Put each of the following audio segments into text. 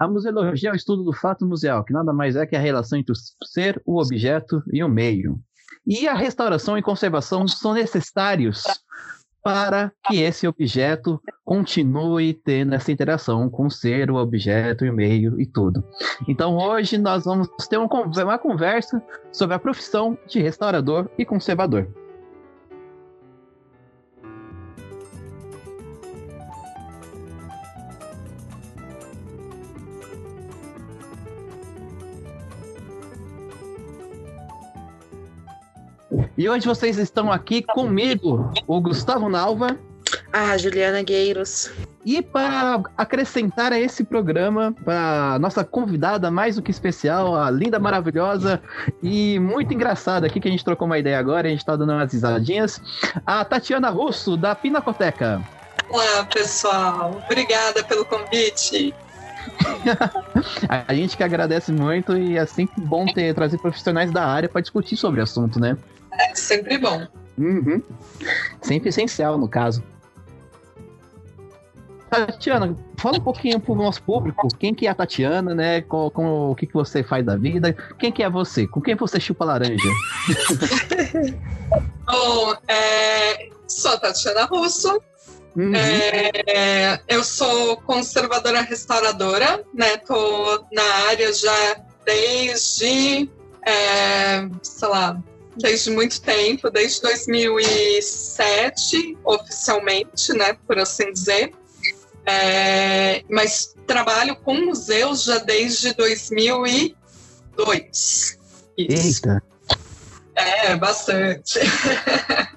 A museologia é o estudo do fato museal, que nada mais é que a relação entre o ser, o objeto e o meio. E a restauração e conservação são necessários para que esse objeto continue tendo essa interação com o ser, o objeto e o meio e tudo. Então hoje nós vamos ter uma conversa sobre a profissão de restaurador e conservador. E hoje vocês estão aqui comigo, o Gustavo Nalva. Ah, Juliana Gueiros. E para acrescentar a esse programa, para nossa convidada mais do que especial, a linda, maravilhosa e muito engraçada aqui, que a gente trocou uma ideia agora, a gente tá dando umas risadinhas, a Tatiana Russo, da Pinacoteca. Olá, pessoal. Obrigada pelo convite. a gente que agradece muito e é sempre bom ter trazer profissionais da área para discutir sobre o assunto, né? É sempre bom. Uhum. Sempre essencial, no caso. Tatiana, fala um pouquinho pro nosso público, quem que é a Tatiana, né? Com, com o que, que você faz da vida, quem que é você, com quem você chupa laranja? Bom, é, sou a Tatiana Russo, uhum. é, eu sou conservadora restauradora, né? Tô na área já desde, é, sei lá, desde muito tempo, desde 2007, oficialmente, né, por assim dizer. É, mas trabalho com museus já desde 2002. Isso. Eita! É, bastante.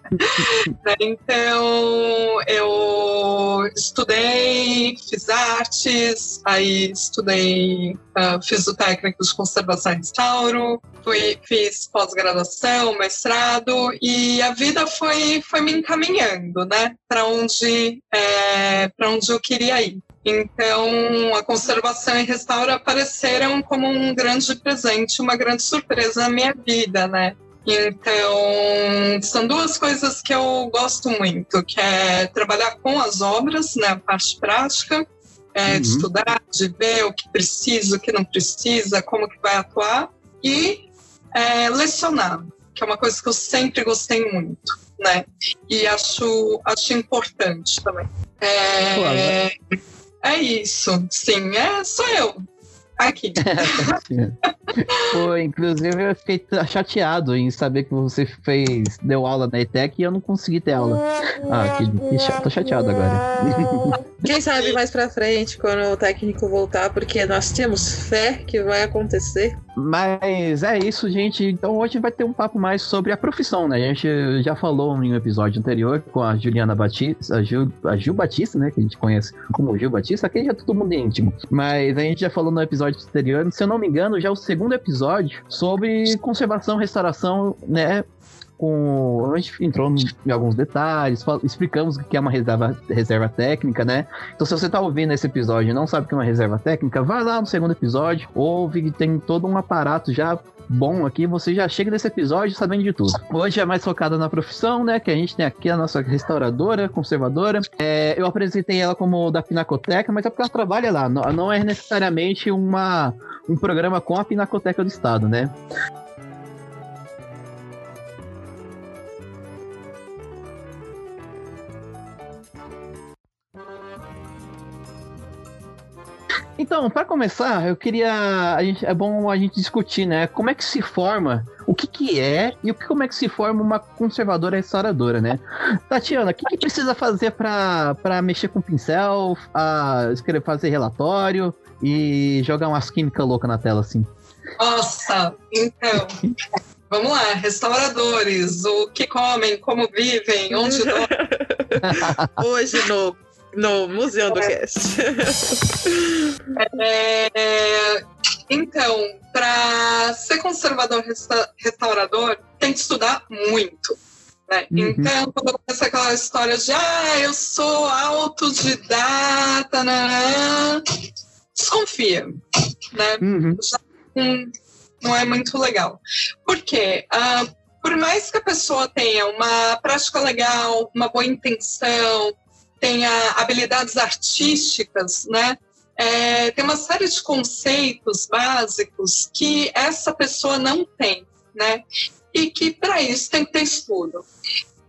então, eu estudei, fiz artes, aí estudei, uh, fiz o técnico de conservação e restauro, fui, fiz pós-graduação, mestrado, e a vida foi, foi me encaminhando, né, para onde, é, onde eu queria ir. Então, a conservação e restauro apareceram como um grande presente, uma grande surpresa na minha vida, né? Então, são duas coisas que eu gosto muito, que é trabalhar com as obras, né, a parte prática, é, uhum. de estudar, de ver o que precisa, o que não precisa, como que vai atuar, e é, lecionar, que é uma coisa que eu sempre gostei muito, né, e acho, acho importante também. É, é isso, sim, é, sou eu, aqui. Pô, inclusive eu fiquei chateado em saber que você fez, deu aula na ETEC e eu não consegui ter aula. Ah, que, que chato, tô chateado agora. Quem sabe mais pra frente, quando o técnico voltar, porque nós temos fé que vai acontecer. Mas é isso, gente. Então hoje vai ter um papo mais sobre a profissão, né? A gente já falou em um episódio anterior com a Juliana Batista, a Gil, a Gil Batista, né? Que a gente conhece como Gil Batista, aqui já é todo mundo íntimo. Mas a gente já falou no episódio anterior, se eu não me engano, já é o segundo episódio sobre conservação, restauração, né? Com. A gente entrou em alguns detalhes, explicamos o que é uma reserva, reserva técnica, né? Então, se você tá ouvindo esse episódio e não sabe o que é uma reserva técnica, vai lá no segundo episódio, ouve, tem todo um aparato já bom aqui, você já chega nesse episódio sabendo de tudo. Hoje é mais focada na profissão, né? Que a gente tem aqui a nossa restauradora, conservadora. É, eu apresentei ela como da Pinacoteca, mas é porque ela trabalha lá. Não, não é necessariamente uma, um programa com a Pinacoteca do Estado, né? Então, para começar, eu queria. Gente, é bom a gente discutir, né? Como é que se forma, o que, que é e o que, como é que se forma uma conservadora restauradora, né? Tatiana, o que, que precisa fazer para mexer com pincel, a, escrever, fazer relatório e jogar umas químicas loucas na tela assim? Nossa, então. Vamos lá, restauradores, o que comem, como vivem, onde dormem. Hoje no no Museu do é. Cast. É, então, para ser conservador resta restaurador, tem que estudar muito. Né? Uhum. Então, quando começa aquela história de ah, eu sou autodidata, né? desconfia. Né? Uhum. Já, hum, não é muito legal. Por quê? Ah, por mais que a pessoa tenha uma prática legal, uma boa intenção, tenha habilidades artísticas, né? é, tem uma série de conceitos básicos que essa pessoa não tem, né? E que para isso tem que ter estudo.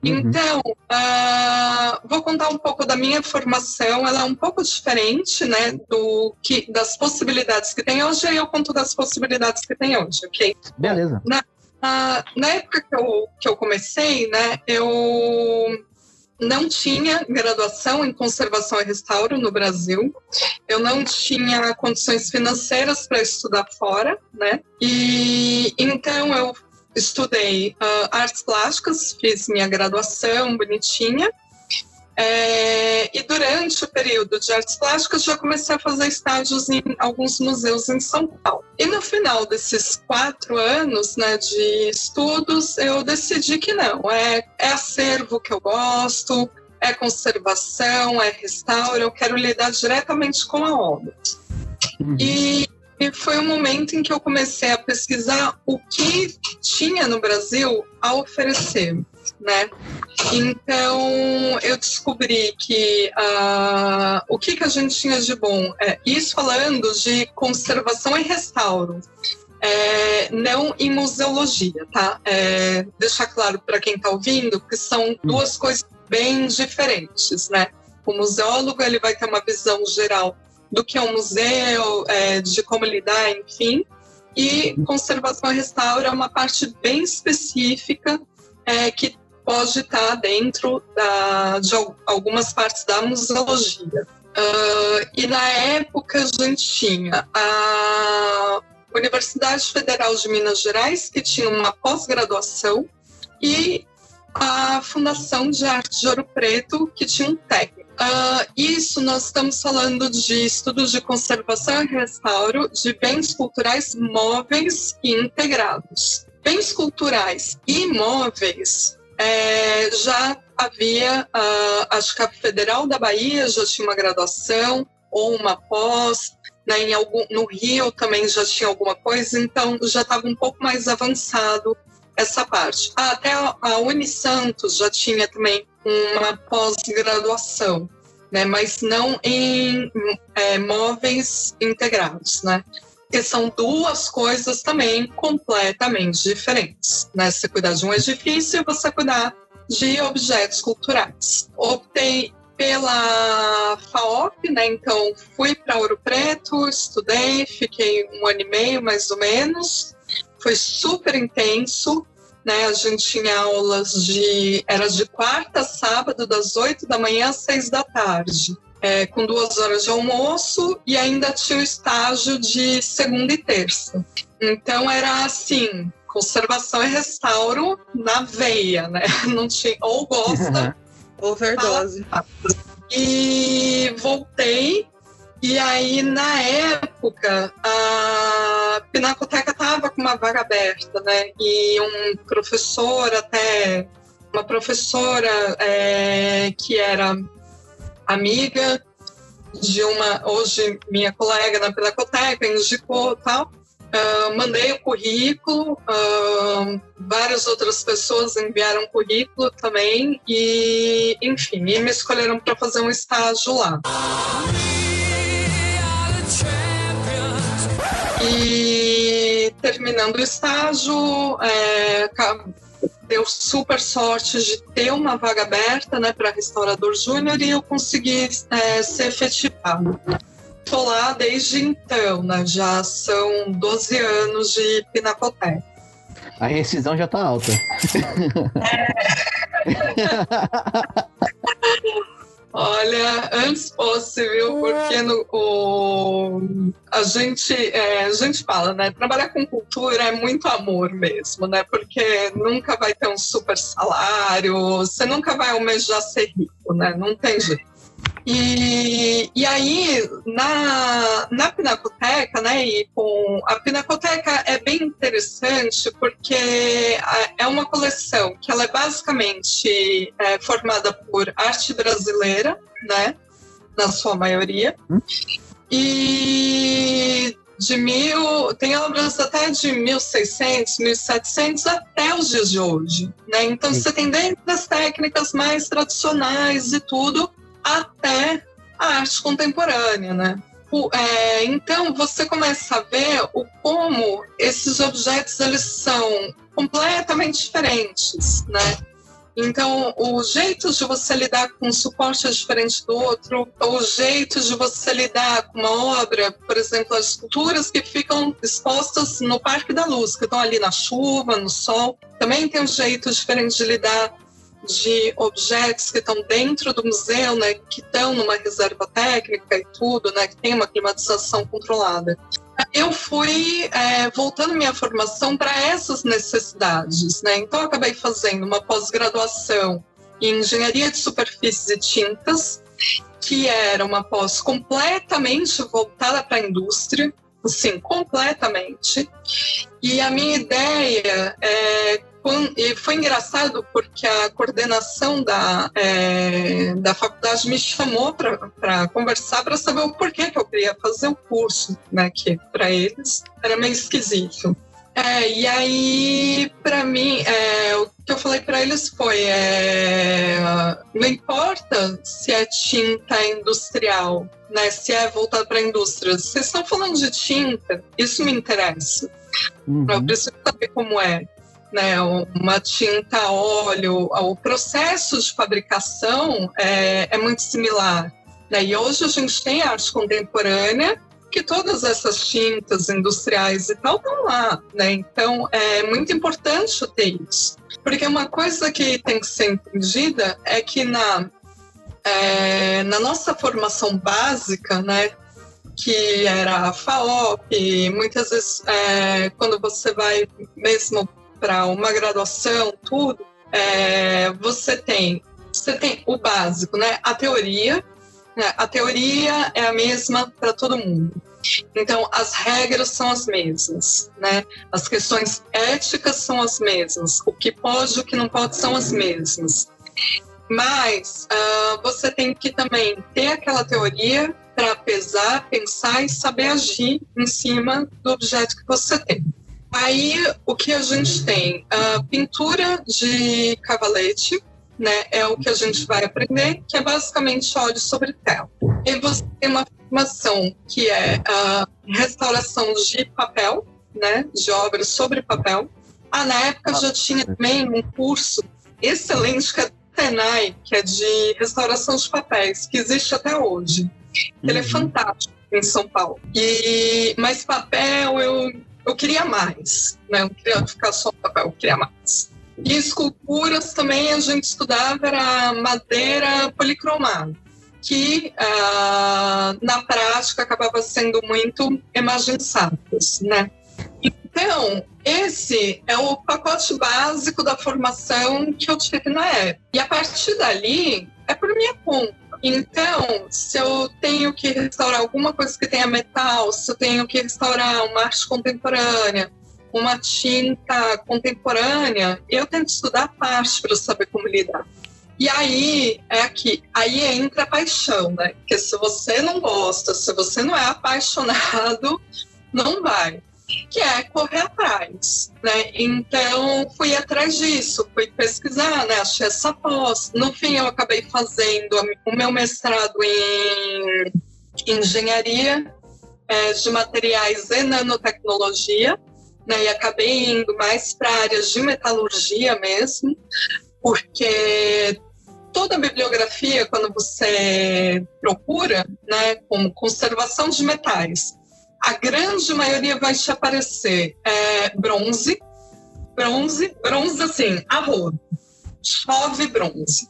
Uhum. Então, uh, vou contar um pouco da minha formação. Ela é um pouco diferente, né, do que das possibilidades que tem hoje. E eu conto das possibilidades que tem hoje, ok? Beleza. Na, uh, na época que eu, que eu comecei, né, eu não tinha graduação em conservação e restauro no Brasil. Eu não tinha condições financeiras para estudar fora, né? E então eu estudei uh, artes plásticas, fiz minha graduação bonitinha. É, e durante o período de artes plásticas já comecei a fazer estágios em alguns museus em São Paulo. E no final desses quatro anos né, de estudos, eu decidi que não, é, é acervo que eu gosto, é conservação, é restauro, eu quero lidar diretamente com a obra. Uhum. E e foi um momento em que eu comecei a pesquisar o que tinha no Brasil a oferecer, né? Então eu descobri que uh, o que, que a gente tinha de bom, é, isso falando de conservação e restauro, é, não em museologia, tá? É, deixar claro para quem está ouvindo que são duas coisas bem diferentes, né? O museólogo ele vai ter uma visão geral do que é um museu, é, de como lidar, enfim. E conservação e restauro é uma parte bem específica é, que pode estar dentro da, de algumas partes da museologia. Uh, e na época a gente tinha a Universidade Federal de Minas Gerais, que tinha uma pós-graduação, e a Fundação de Arte de Ouro Preto, que tinha um técnico. Uh, isso nós estamos falando de estudos de conservação e restauro de bens culturais móveis e integrados. Bens culturais e móveis é, já havia, uh, acho que a Federal da Bahia já tinha uma graduação ou uma pós, né, em algum, no Rio também já tinha alguma coisa, então já estava um pouco mais avançado essa parte. Ah, até a, a Unisantos já tinha também uma pós-graduação, né, mas não em é, móveis integrados, né? Que são duas coisas também completamente diferentes, né? Você cuidar de um edifício e você cuidar de objetos culturais. Optei pela FAOP, né? Então fui para Ouro Preto, estudei, fiquei um ano e meio mais ou menos. Foi super intenso, né? A gente tinha aulas de. Era de quarta a sábado, das oito da manhã às seis da tarde. É, com duas horas de almoço e ainda tinha o estágio de segunda e terça. Então era assim, conservação e restauro na veia, né? Não tinha, ou gosta. Overdose. E voltei e aí, na época, a Pinacoteca estava com uma vaga aberta, né? E um professor, até uma professora é, que era amiga de uma, hoje minha colega na Pinacoteca, indicou tal. Uh, mandei o currículo, uh, várias outras pessoas enviaram currículo também, e enfim, e me escolheram para fazer um estágio lá. E terminando o estágio, é, deu super sorte de ter uma vaga aberta né, para restaurador júnior e eu consegui é, ser efetivado. Estou lá desde então, né, já são 12 anos de pinacoteca. A rescisão já está alta. É. Olha, antes fosse, viu? Porque no, o, a, gente, é, a gente fala, né? Trabalhar com cultura é muito amor mesmo, né? Porque nunca vai ter um super salário, você nunca vai almejar ser rico, né? Não tem jeito. E, e aí, na, na Pinacoteca, né, e com a Pinacoteca é bem interessante porque é uma coleção que ela é basicamente é, formada por arte brasileira, né, na sua maioria, e de mil, tem obras até de 1600, 1700 até os dias de hoje, né? Então você tem desde as técnicas mais tradicionais e tudo, até a arte contemporânea, né? é, então você começa a ver o como esses objetos eles são completamente diferentes, né? Então, o jeito de você lidar com um suporte é diferente do outro, o jeito de você lidar com uma obra, por exemplo, as esculturas que ficam expostas no Parque da Luz, que estão ali na chuva, no sol, também tem um jeito diferente de lidar de objetos que estão dentro do museu, né, que estão numa reserva técnica e tudo, né, que tem uma climatização controlada. Eu fui é, voltando minha formação para essas necessidades, né? Então acabei fazendo uma pós-graduação em engenharia de superfícies e tintas, que era uma pós completamente voltada para a indústria, assim, completamente. E a minha ideia é e foi engraçado porque a coordenação da, é, da faculdade me chamou para conversar para saber o porquê que eu queria fazer o curso, né? Que para eles era meio esquisito. É, e aí, para mim, é, o que eu falei para eles foi: é, não importa se é tinta industrial, né, se é voltado para a indústria, vocês estão falando de tinta, isso me interessa. Uhum. Eu preciso saber como é né, uma tinta a óleo, o processo de fabricação é, é muito similar. Né? E hoje a gente tem arte contemporânea que todas essas tintas industriais e tal estão lá, né? Então é muito importante ter isso, porque uma coisa que tem que ser entendida é que na é, na nossa formação básica, né, que era a FAOP, muitas vezes é, quando você vai mesmo para uma graduação, tudo, é, você tem você tem o básico, né? A teoria, né? a teoria é a mesma para todo mundo. Então, as regras são as mesmas, né? As questões éticas são as mesmas. O que pode o que não pode são as mesmas. Mas uh, você tem que também ter aquela teoria para pesar, pensar e saber agir em cima do objeto que você tem. Aí, o que a gente tem? A pintura de cavalete, né? É o que a gente vai aprender, que é basicamente óleo sobre tela. E você tem uma formação que é a restauração de papel, né? De obras sobre papel. Ah, na época já tinha também um curso excelente que é Tenai, que é de restauração de papéis, que existe até hoje. Ele é uhum. é fantástico em São Paulo. E mas papel eu eu queria mais, né? Eu não queria ficar só no papel, eu queria mais. E esculturas também a gente estudava era madeira policromada, que ah, na prática acabava sendo muito emergenciadas, né? Então, esse é o pacote básico da formação que eu tive na época. E a partir dali, é por minha conta. Então, se eu tenho que restaurar alguma coisa que tenha metal, se eu tenho que restaurar uma arte contemporânea, uma tinta contemporânea, eu tenho que estudar a parte para saber como lidar. E aí é aqui, aí entra a paixão, né? Porque se você não gosta, se você não é apaixonado, não vai que é correr atrás, né? Então fui atrás disso, fui pesquisar, né? Achei essa pós. No fim eu acabei fazendo o meu mestrado em engenharia é, de materiais e nanotecnologia, né? E acabei indo mais para áreas de metalurgia mesmo, porque toda a bibliografia, quando você procura, né, como conservação de metais, a grande maioria vai te aparecer é, bronze, bronze, bronze assim, arroz, chove bronze.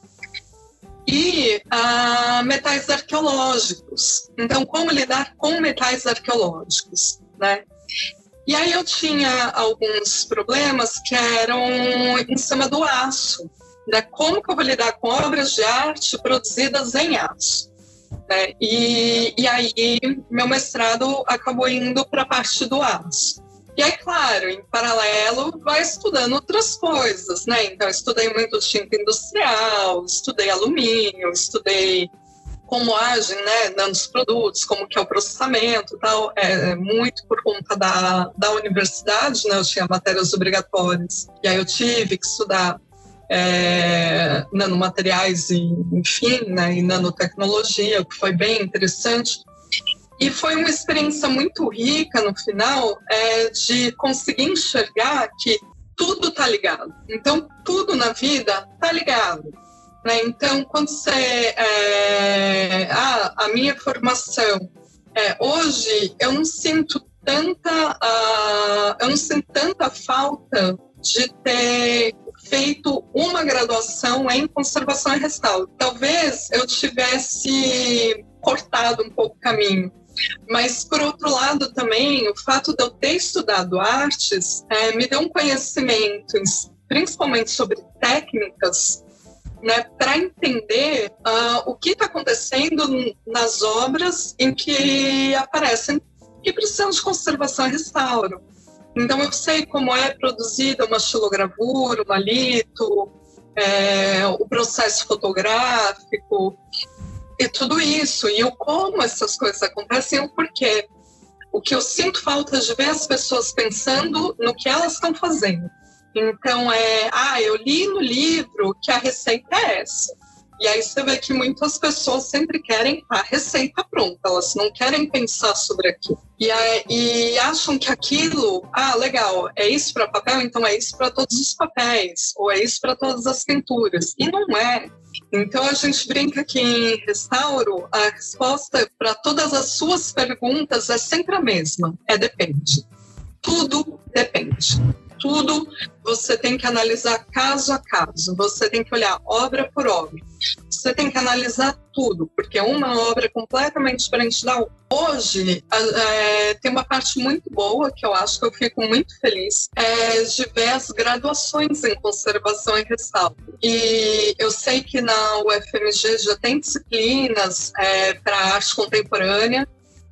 E ah, metais arqueológicos. Então, como lidar com metais arqueológicos, né? E aí eu tinha alguns problemas que eram em cima do aço. Né? Como que eu vou lidar com obras de arte produzidas em aço? Né? E, e aí meu mestrado acabou indo para a parte do aço. E aí, claro, em paralelo, vai estudando outras coisas, né? Então, estudei muito tinta industrial, estudei alumínio, estudei como agem, né, nos produtos, como que é o processamento tal, é, é, muito por conta da, da universidade, né, eu tinha matérias obrigatórias, e aí eu tive que estudar é, nanomateriais e, enfim, né, e nanotecnologia, que foi bem interessante. E foi uma experiência muito rica no final é, de conseguir enxergar que tudo está ligado. Então, tudo na vida está ligado. Né? Então, quando você. É, ah, a minha formação. É, hoje, eu não sinto tanta. Uh, eu não sinto tanta falta de ter feito uma graduação em conservação e restauro. Talvez eu tivesse cortado um pouco o caminho. Mas, por outro lado, também, o fato de eu ter estudado artes é, me deu um conhecimento, principalmente sobre técnicas, né, para entender uh, o que está acontecendo nas obras em que aparecem que precisam de conservação e restauro. Então, eu sei como é produzida uma xilogravura, uma lito, é, o processo fotográfico e tudo isso, e o como essas coisas acontecem o porquê. O que eu sinto falta de ver as pessoas pensando no que elas estão fazendo. Então, é, ah, eu li no livro que a receita é essa. E aí você vê que muitas pessoas sempre querem a receita pronta, elas não querem pensar sobre aquilo. E, e acham que aquilo, ah, legal, é isso para papel, então é isso para todos os papéis, ou é isso para todas as pinturas. E não é. Então a gente brinca que em restauro a resposta para todas as suas perguntas é sempre a mesma: é depende. Tudo depende tudo, você tem que analisar caso a caso, você tem que olhar obra por obra. Você tem que analisar tudo, porque uma obra é completamente diferente da outra. Hoje, é, tem uma parte muito boa que eu acho que eu fico muito feliz, é de ver as graduações em conservação e restauro. E eu sei que na UFMG já tem disciplinas é, para arte contemporânea,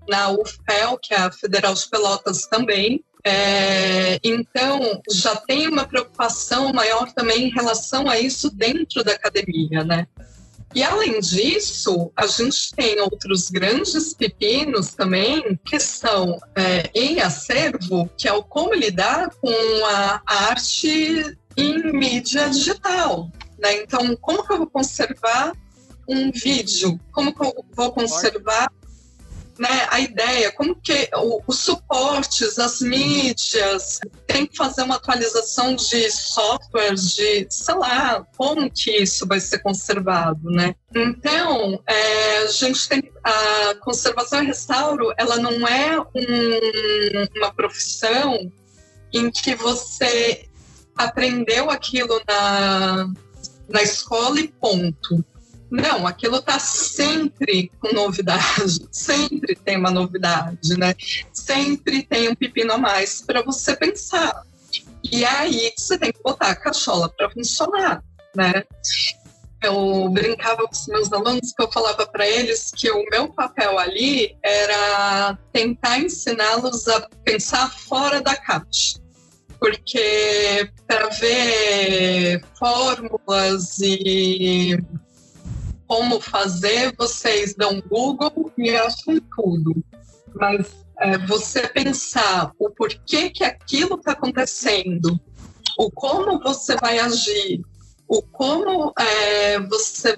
na UFPEL, que é a Federal de Pelotas também, é, então, já tem uma preocupação maior também em relação a isso dentro da academia, né? E além disso, a gente tem outros grandes pepinos também que são é, em acervo, que é o como lidar com a arte em mídia digital. Né? Então, como que eu vou conservar um vídeo? Como que eu vou conservar né, a ideia, como que os suportes, as mídias, tem que fazer uma atualização de softwares, de, sei lá, como que isso vai ser conservado, né? Então, é, a gente tem a conservação e restauro, ela não é um, uma profissão em que você aprendeu aquilo na, na escola e ponto. Não, aquilo está sempre com novidade, sempre tem uma novidade, né? Sempre tem um pepino a mais para você pensar. E aí você tem que botar a cachola para funcionar, né? Eu brincava com os meus alunos que eu falava para eles que o meu papel ali era tentar ensiná-los a pensar fora da caixa porque para ver fórmulas e como fazer, vocês dão Google e acham tudo. Mas é, você pensar o porquê que aquilo está acontecendo, o como você vai agir, o como é, você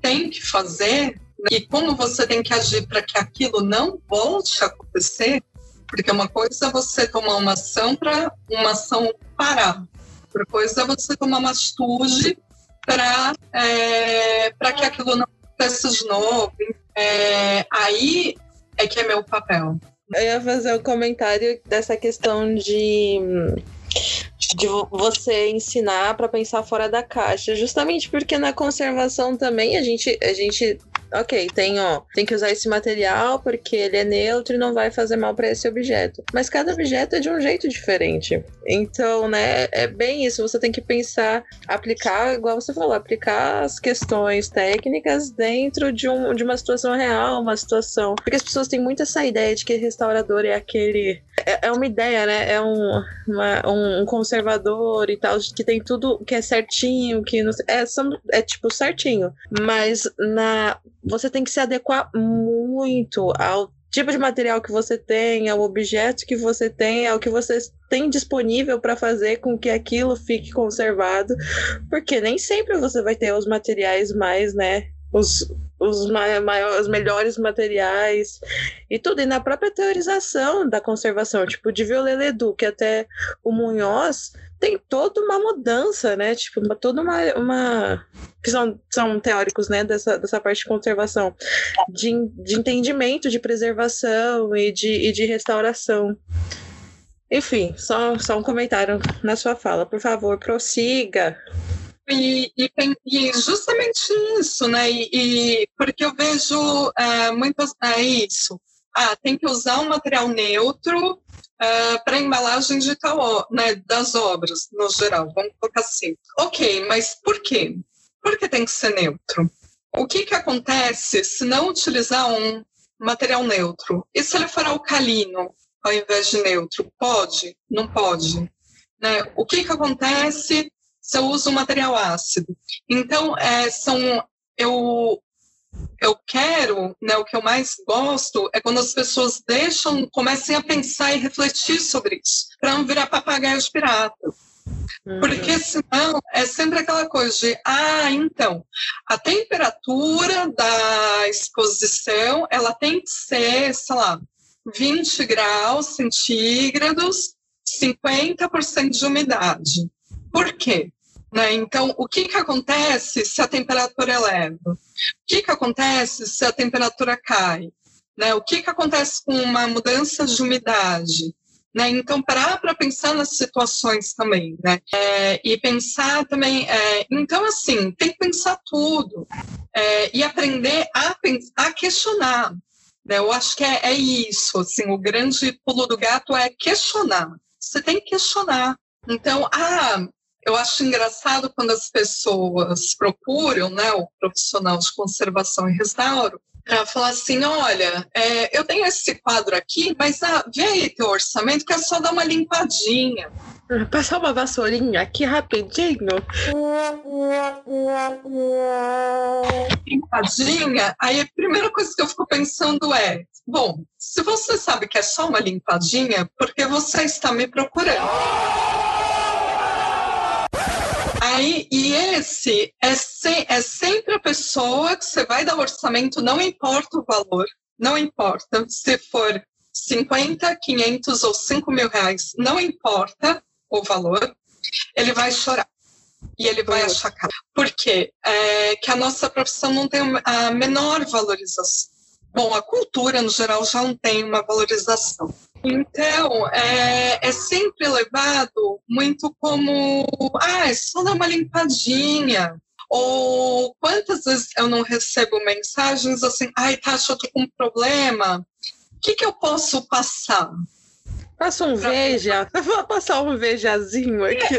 tem que fazer né, e como você tem que agir para que aquilo não volte a acontecer, porque uma coisa é você tomar uma ação para uma ação parar, outra coisa é você tomar uma atitude para é, que aquilo não aconteça de novo. É, aí é que é meu papel. Eu ia fazer um comentário dessa questão de de você ensinar para pensar fora da caixa, justamente porque na conservação também a gente a gente ok, tem, ó, tem que usar esse material porque ele é neutro e não vai fazer mal para esse objeto. Mas cada objeto é de um jeito diferente. Então, né, é bem isso. Você tem que pensar, aplicar, igual você falou, aplicar as questões técnicas dentro de, um, de uma situação real, uma situação. Porque as pessoas têm muito essa ideia de que restaurador é aquele. É, é uma ideia, né? É um, uma, um conservador e tal, que tem tudo que é certinho, que não, é, é tipo certinho. Mas na você tem que se adequar muito ao tipo de material que você tem, ao objeto que você tem, ao que você tem disponível para fazer com que aquilo fique conservado, porque nem sempre você vai ter os materiais mais, né, os, os, maiores, os melhores materiais e tudo. E na própria teorização da conservação, tipo, de Violeledu, que até o Munhoz tem toda uma mudança, né? Tipo, uma, toda uma, uma. que são, são teóricos, né? Dessa, dessa parte de conservação, de, de entendimento, de preservação e de, e de restauração. Enfim, só, só um comentário na sua fala. Por favor, prossiga. E, e, e, justamente isso, né? E, e porque eu vejo uh, muitas. É isso. Ah, tem que usar um material neutro uh, é, para embalagem de tal, né, das obras, no geral. Vamos colocar assim. Ok, mas por quê? Por que tem que ser neutro? O que, que acontece se não utilizar um material neutro? E se ele for alcalino ao invés de neutro? Pode? Não pode? Né? O que, que acontece se eu uso um material ácido. Então, é, são, eu, eu quero, né, o que eu mais gosto é quando as pessoas deixam, comecem a pensar e refletir sobre isso, para não virar papagaio de pirata. Uhum. Porque senão é sempre aquela coisa de, ah, então, a temperatura da exposição, ela tem que ser, sei lá, 20 graus centígrados, 50% de umidade. Por quê? Né? Então, o que, que acontece se a temperatura eleva? O que, que acontece se a temperatura cai? Né? O que, que acontece com uma mudança de umidade? Né? Então, parar para pensar nas situações também, né? É, e pensar também. É, então, assim, tem que pensar tudo é, e aprender a, a questionar. Né? Eu acho que é, é isso. Assim, o grande pulo do gato é questionar. Você tem que questionar. Então, ah, eu acho engraçado quando as pessoas procuram né, o profissional de conservação e restauro para falar assim, olha, é, eu tenho esse quadro aqui, mas ah, vê aí teu orçamento que é só dar uma limpadinha. Passar uma vassourinha aqui rapidinho. Limpadinha. Aí a primeira coisa que eu fico pensando é: bom, se você sabe que é só uma limpadinha, por que você está me procurando? Aí, e esse é, se, é sempre a pessoa que você vai dar orçamento, não importa o valor, não importa se for 50, 500 ou 5 mil reais, não importa o valor, ele vai chorar e ele vai achar caro. Por quê? É que a nossa profissão não tem a menor valorização. Bom, a cultura, no geral, já não tem uma valorização. Então, é, é, sempre levado muito como, ah, é só dar uma limpadinha. Ou quantas vezes eu não recebo mensagens assim, ai, Tasha, eu tô com um problema, o que, que eu posso passar? Passa um veja, vou passar um vejazinho aqui.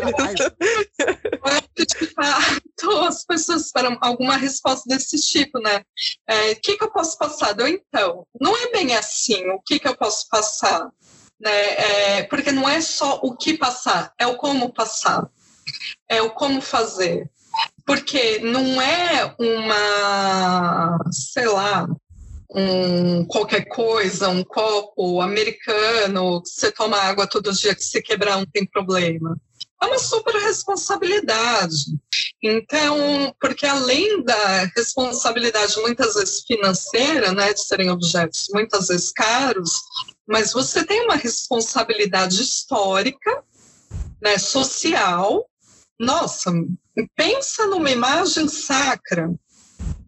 É, de fato, as pessoas esperam alguma resposta desse tipo, né? O é, que, que eu posso passar? Eu, então, não é bem assim o que, que eu posso passar, né? É, porque não é só o que passar, é o como passar, é o como fazer. Porque não é uma, sei lá, um qualquer coisa, um copo americano, você toma água todo dia que se quebrar não tem problema. É uma super responsabilidade. Então, porque além da responsabilidade muitas vezes financeira, né, de serem objetos muitas vezes caros, mas você tem uma responsabilidade histórica, né, social. Nossa, pensa numa imagem sacra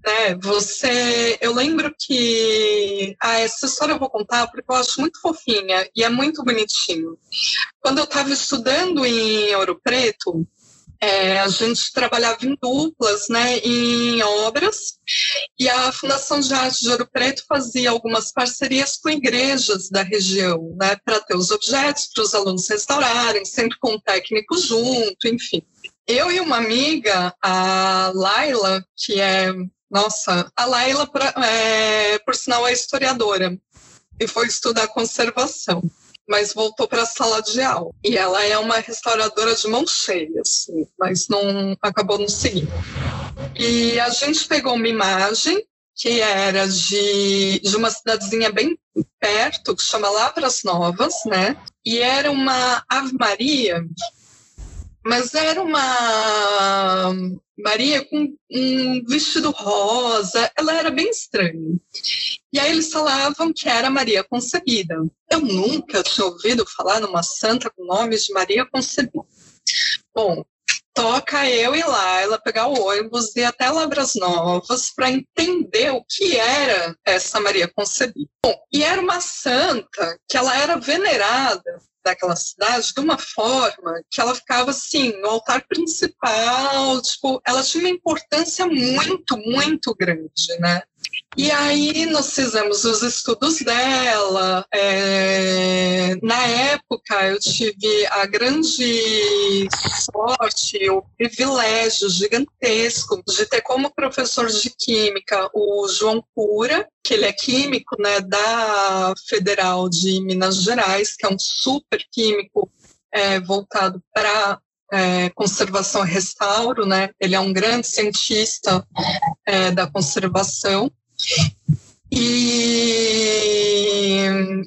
né? Você, eu lembro que ah, essa história eu vou contar porque eu acho muito fofinha e é muito bonitinho. Quando eu estava estudando em Ouro Preto, é, a gente trabalhava em duplas, né, em obras, e a Fundação de Arte de Ouro Preto fazia algumas parcerias com igrejas da região, né, para ter os objetos, para os alunos restaurarem, sempre com um técnico junto, enfim. Eu e uma amiga, a Laila, que é nossa, a Laila, é, por sinal, é historiadora e foi estudar conservação, mas voltou para a sala de aula. E ela é uma restauradora de mão cheia, assim, mas não acabou não seguindo. E a gente pegou uma imagem que era de, de uma cidadezinha bem perto, que chama Lavras Novas, né? E era uma Ave Maria mas era uma Maria com um vestido rosa, ela era bem estranha. E aí eles falavam que era Maria Concebida. Eu nunca tinha ouvido falar numa santa com nome de Maria Concebida. Bom, toca eu e Laila pegar o ônibus e até Lavras Novas para entender o que era essa Maria Concebida. Bom, e era uma santa que ela era venerada daquela cidade de uma forma que ela ficava assim no altar principal, tipo, ela tinha uma importância muito, muito grande, né? E aí nós fizemos os estudos dela. É, na época eu tive a grande sorte, o privilégio gigantesco de ter como professor de química o João Cura, que ele é químico né, da Federal de Minas Gerais, que é um super químico é, voltado para é, conservação e restauro, né? Ele é um grande cientista é, da conservação e,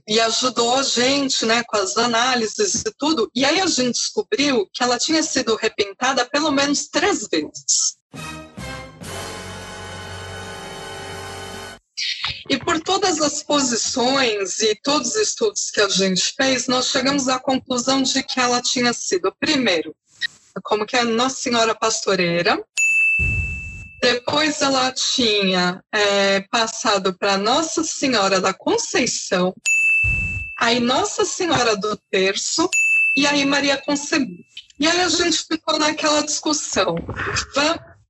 e, ajudou a gente né, com as análises e tudo. E aí a gente descobriu que ela tinha sido repintada pelo menos três vezes. E por todas as posições e todos os estudos que a gente fez, nós chegamos à conclusão de que ela tinha sido, primeiro, como que é Nossa Senhora Pastoreira, depois ela tinha é, passado para Nossa Senhora da Conceição, aí Nossa Senhora do Terço e aí Maria Concebida. E aí a gente ficou naquela discussão.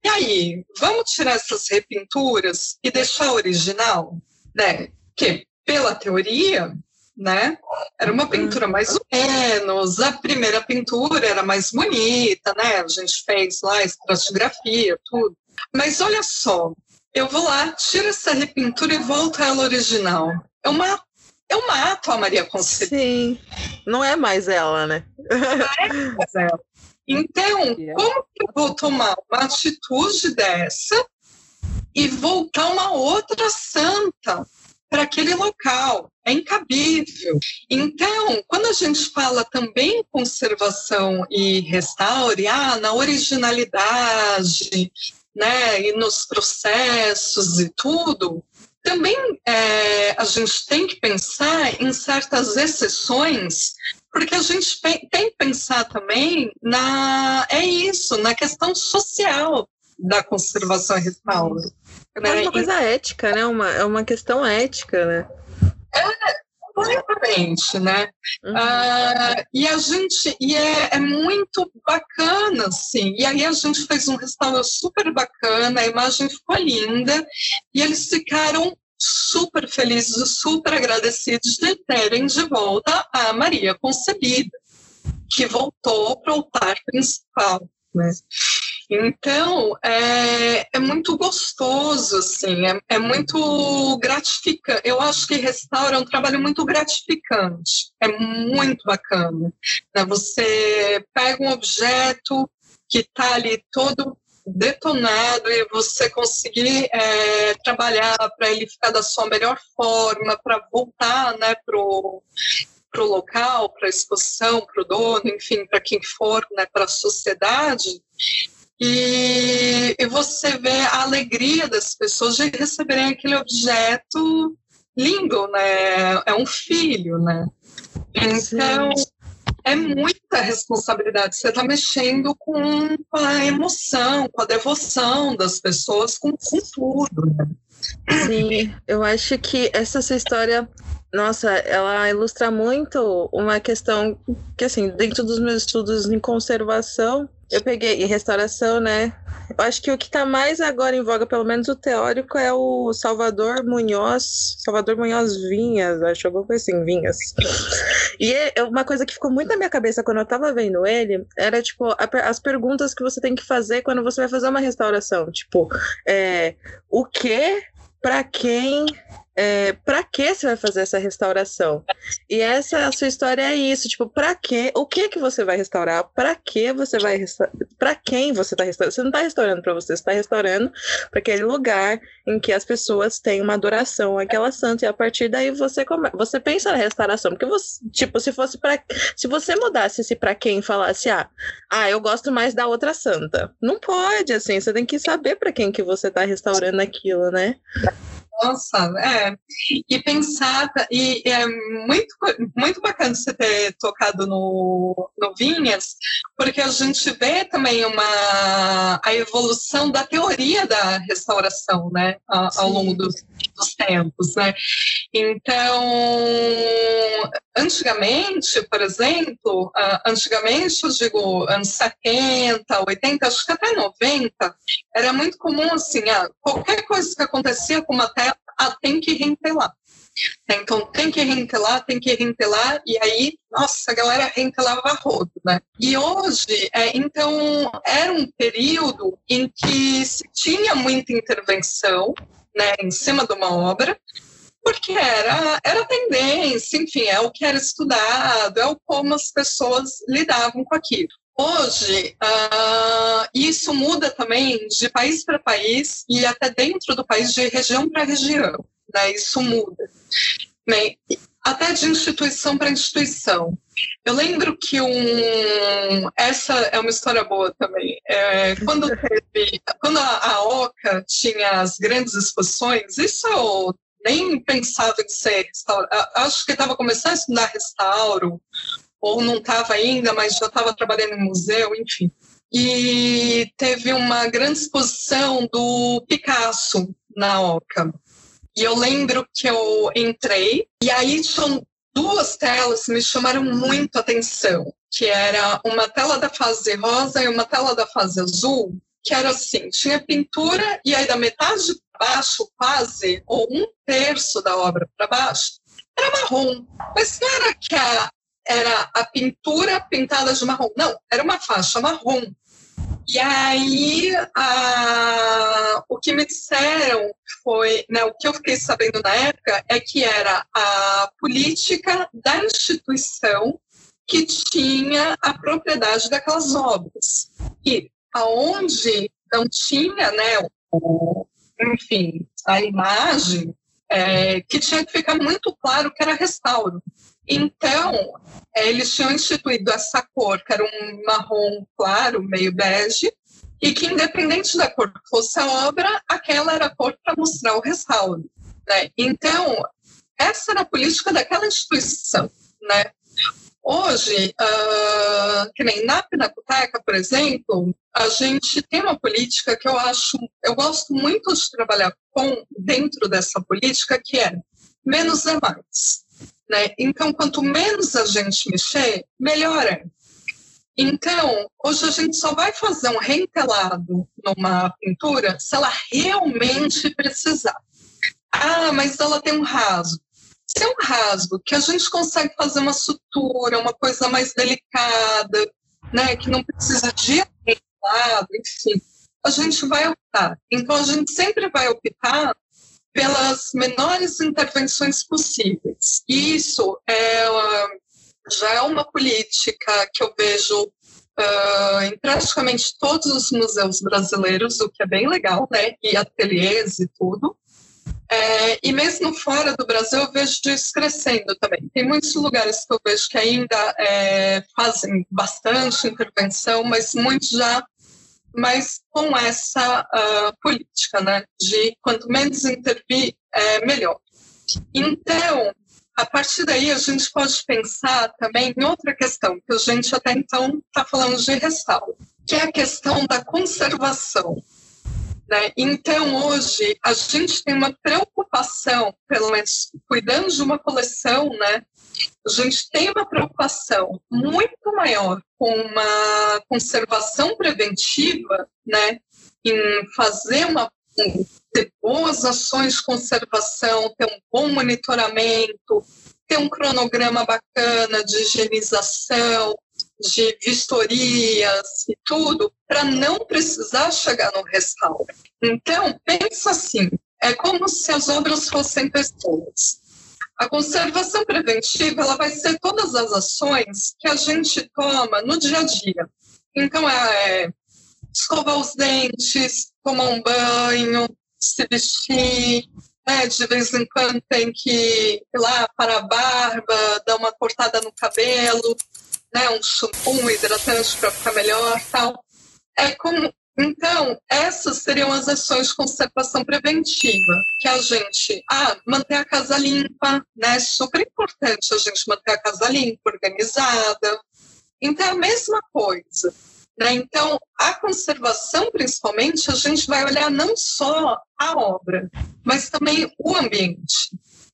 e aí, vamos tirar essas repinturas e deixar original? Né? Que, pela teoria, né? Era uma pintura mais ou menos. A primeira pintura era mais bonita, né? A gente fez lá estratigrafia, tudo. Mas olha só, eu vou lá, tiro essa repintura e volto a ela original. É uma eu mato a Maria Conceição. Sim, não é mais ela, né? Não é mais ela. Então, é. como que eu vou tomar uma atitude dessa e voltar uma outra santa para aquele local? É incabível. Então, quando a gente fala também em conservação e restaure, ah, na originalidade, né, e nos processos e tudo, também é, a gente tem que pensar em certas exceções, porque a gente tem que pensar também na é isso, na questão social da conservação e restauro. Né? É uma coisa ética, né? Uma, é uma questão ética, né? É, Completamente, né? Uhum. Uh, e a gente, e é, é, muito bacana, assim. E aí a gente fez um restaurante super bacana, a imagem ficou linda, e eles ficaram super felizes, super agradecidos de terem de volta a Maria Concebida, que voltou para o altar principal, né? Então, é, é muito gostoso, assim, é, é muito gratificante. Eu acho que restaura é um trabalho muito gratificante, é muito bacana. Né? Você pega um objeto que está ali todo detonado e você conseguir é, trabalhar para ele ficar da sua melhor forma, para voltar né, para o local, para a exposição, para o dono, enfim, para quem for, né, para a sociedade, e, e você vê a alegria das pessoas de receberem aquele objeto lindo, né? É um filho, né? Então, é muita responsabilidade. Você está mexendo com a emoção, com a devoção das pessoas, com, com tudo, né? Sim, eu acho que essa sua história, nossa, ela ilustra muito uma questão que, assim, dentro dos meus estudos em conservação, eu peguei restauração, né? Eu acho que o que está mais agora em voga, pelo menos o teórico, é o Salvador Munhoz, Salvador Munhoz Vinhas, acho alguma coisa assim, Vinhas. E é, é uma coisa que ficou muito na minha cabeça quando eu estava vendo ele, era tipo a, as perguntas que você tem que fazer quando você vai fazer uma restauração, tipo, é, o que para quem é, para que você vai fazer essa restauração? E essa a sua história é isso, tipo, para que? O que que você vai restaurar? Para que você vai para quem você está restaurando? Você não está restaurando para você, você está restaurando para aquele lugar em que as pessoas têm uma adoração àquela santa e a partir daí você come... você pensa na restauração, porque você, tipo, se fosse para se você mudasse esse para quem falasse, ah, ah, eu gosto mais da outra santa. Não pode assim, você tem que saber para quem que você está restaurando aquilo, né? Nossa, é. E pensar, e é muito, muito bacana você ter tocado no, no Vinhas, porque a gente vê também uma, a evolução da teoria da restauração, né, ao, longo dos, dos tempos, né. Então, antigamente, por exemplo, antigamente, eu digo, anos 70, 80, acho que até 90, era muito comum, assim, ah, qualquer coisa que acontecia com uma terra, ah, tem que rentelar. Então, tem que rentelar, tem que rentelar, e aí, nossa, a galera rentelava rodo, né? E hoje, é, então, era um período em que se tinha muita intervenção, né, em cima de uma obra, porque era, era tendência, enfim, é o que era estudado, é o como as pessoas lidavam com aquilo. Hoje, uh, isso muda também de país para país e até dentro do país, de região para região. Né? Isso muda. Né? Até de instituição para instituição. Eu lembro que um. Essa é uma história boa também. É, quando, teve, quando a, a OCA tinha as grandes exposições, isso eu nem pensava em ser restauro. Acho que estava começando a estudar restauro ou não estava ainda, mas já estava trabalhando em museu, enfim. E teve uma grande exposição do Picasso na Oca. E eu lembro que eu entrei, e aí tinham duas telas que me chamaram muito a atenção, que era uma tela da fase rosa e uma tela da fase azul, que era assim, tinha pintura, e aí da metade para baixo, quase, ou um terço da obra para baixo, era marrom. Mas não era que a, era a pintura pintada de marrom. Não, era uma faixa marrom. E aí, a, o que me disseram foi, né, o que eu fiquei sabendo na época é que era a política da instituição que tinha a propriedade daquelas obras. E aonde não tinha, né, o, enfim, a imagem, é, que tinha que ficar muito claro que era restauro. Então, é, eles tinham instituído essa cor, que era um marrom claro, meio bege, e que, independente da cor que fosse a obra, aquela era a cor para mostrar o restauro. Né? Então, essa era a política daquela instituição. Né? Hoje, uh, que nem na Pinacoteca, por exemplo, a gente tem uma política que eu acho, eu gosto muito de trabalhar com dentro dessa política, que é menos é mais. Né? Então, quanto menos a gente mexer, melhor é. Então, hoje a gente só vai fazer um rentelado numa pintura se ela realmente precisar. Ah, mas ela tem um rasgo. Se é um rasgo que a gente consegue fazer uma sutura, uma coisa mais delicada, né, que não precisa de rentelado, enfim, a gente vai optar. Então, a gente sempre vai optar pelas menores intervenções possíveis. E isso é, já é uma política que eu vejo uh, em praticamente todos os museus brasileiros, o que é bem legal, né? E ateliês e tudo. É, e mesmo fora do Brasil, eu vejo isso crescendo também. Tem muitos lugares que eu vejo que ainda é, fazem bastante intervenção, mas muitos já mas com essa uh, política, né, de quanto menos intervir, é melhor. Então, a partir daí, a gente pode pensar também em outra questão, que a gente até então está falando de restauro, que é a questão da conservação. Né? Então, hoje, a gente tem uma preocupação, pelo menos cuidando de uma coleção, né? a gente tem uma preocupação muito maior com uma conservação preventiva, né? em fazer uma ter boas ações de conservação, ter um bom monitoramento, ter um cronograma bacana de higienização, de vistorias e tudo, para não precisar chegar no restauro. Então, pensa assim, é como se as obras fossem pessoas. A conservação preventiva ela vai ser todas as ações que a gente toma no dia a dia. Então, é escovar os dentes, tomar um banho, se vestir, né? de vez em quando tem que ir lá para a barba, dar uma cortada no cabelo, né? um shampoo, um hidratante para ficar melhor tal. É como, então, essas seriam as ações de conservação preventiva, que a gente, ah, manter a casa limpa, né? Super importante a gente manter a casa limpa, organizada. Então, é a mesma coisa. Né? Então, a conservação, principalmente, a gente vai olhar não só a obra, mas também o ambiente.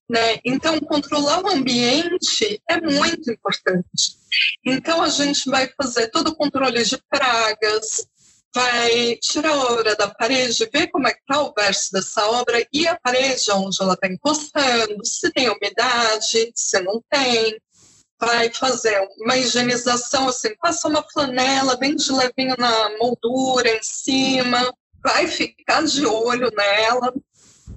Né? Então, controlar o ambiente é muito importante. Então, a gente vai fazer todo o controle de pragas, vai tirar a obra da parede, ver como é que está o verso dessa obra e a parede onde ela está encostando, se tem umidade, se não tem, vai fazer uma higienização assim, passa uma flanela bem de levinho na moldura em cima, vai ficar de olho nela,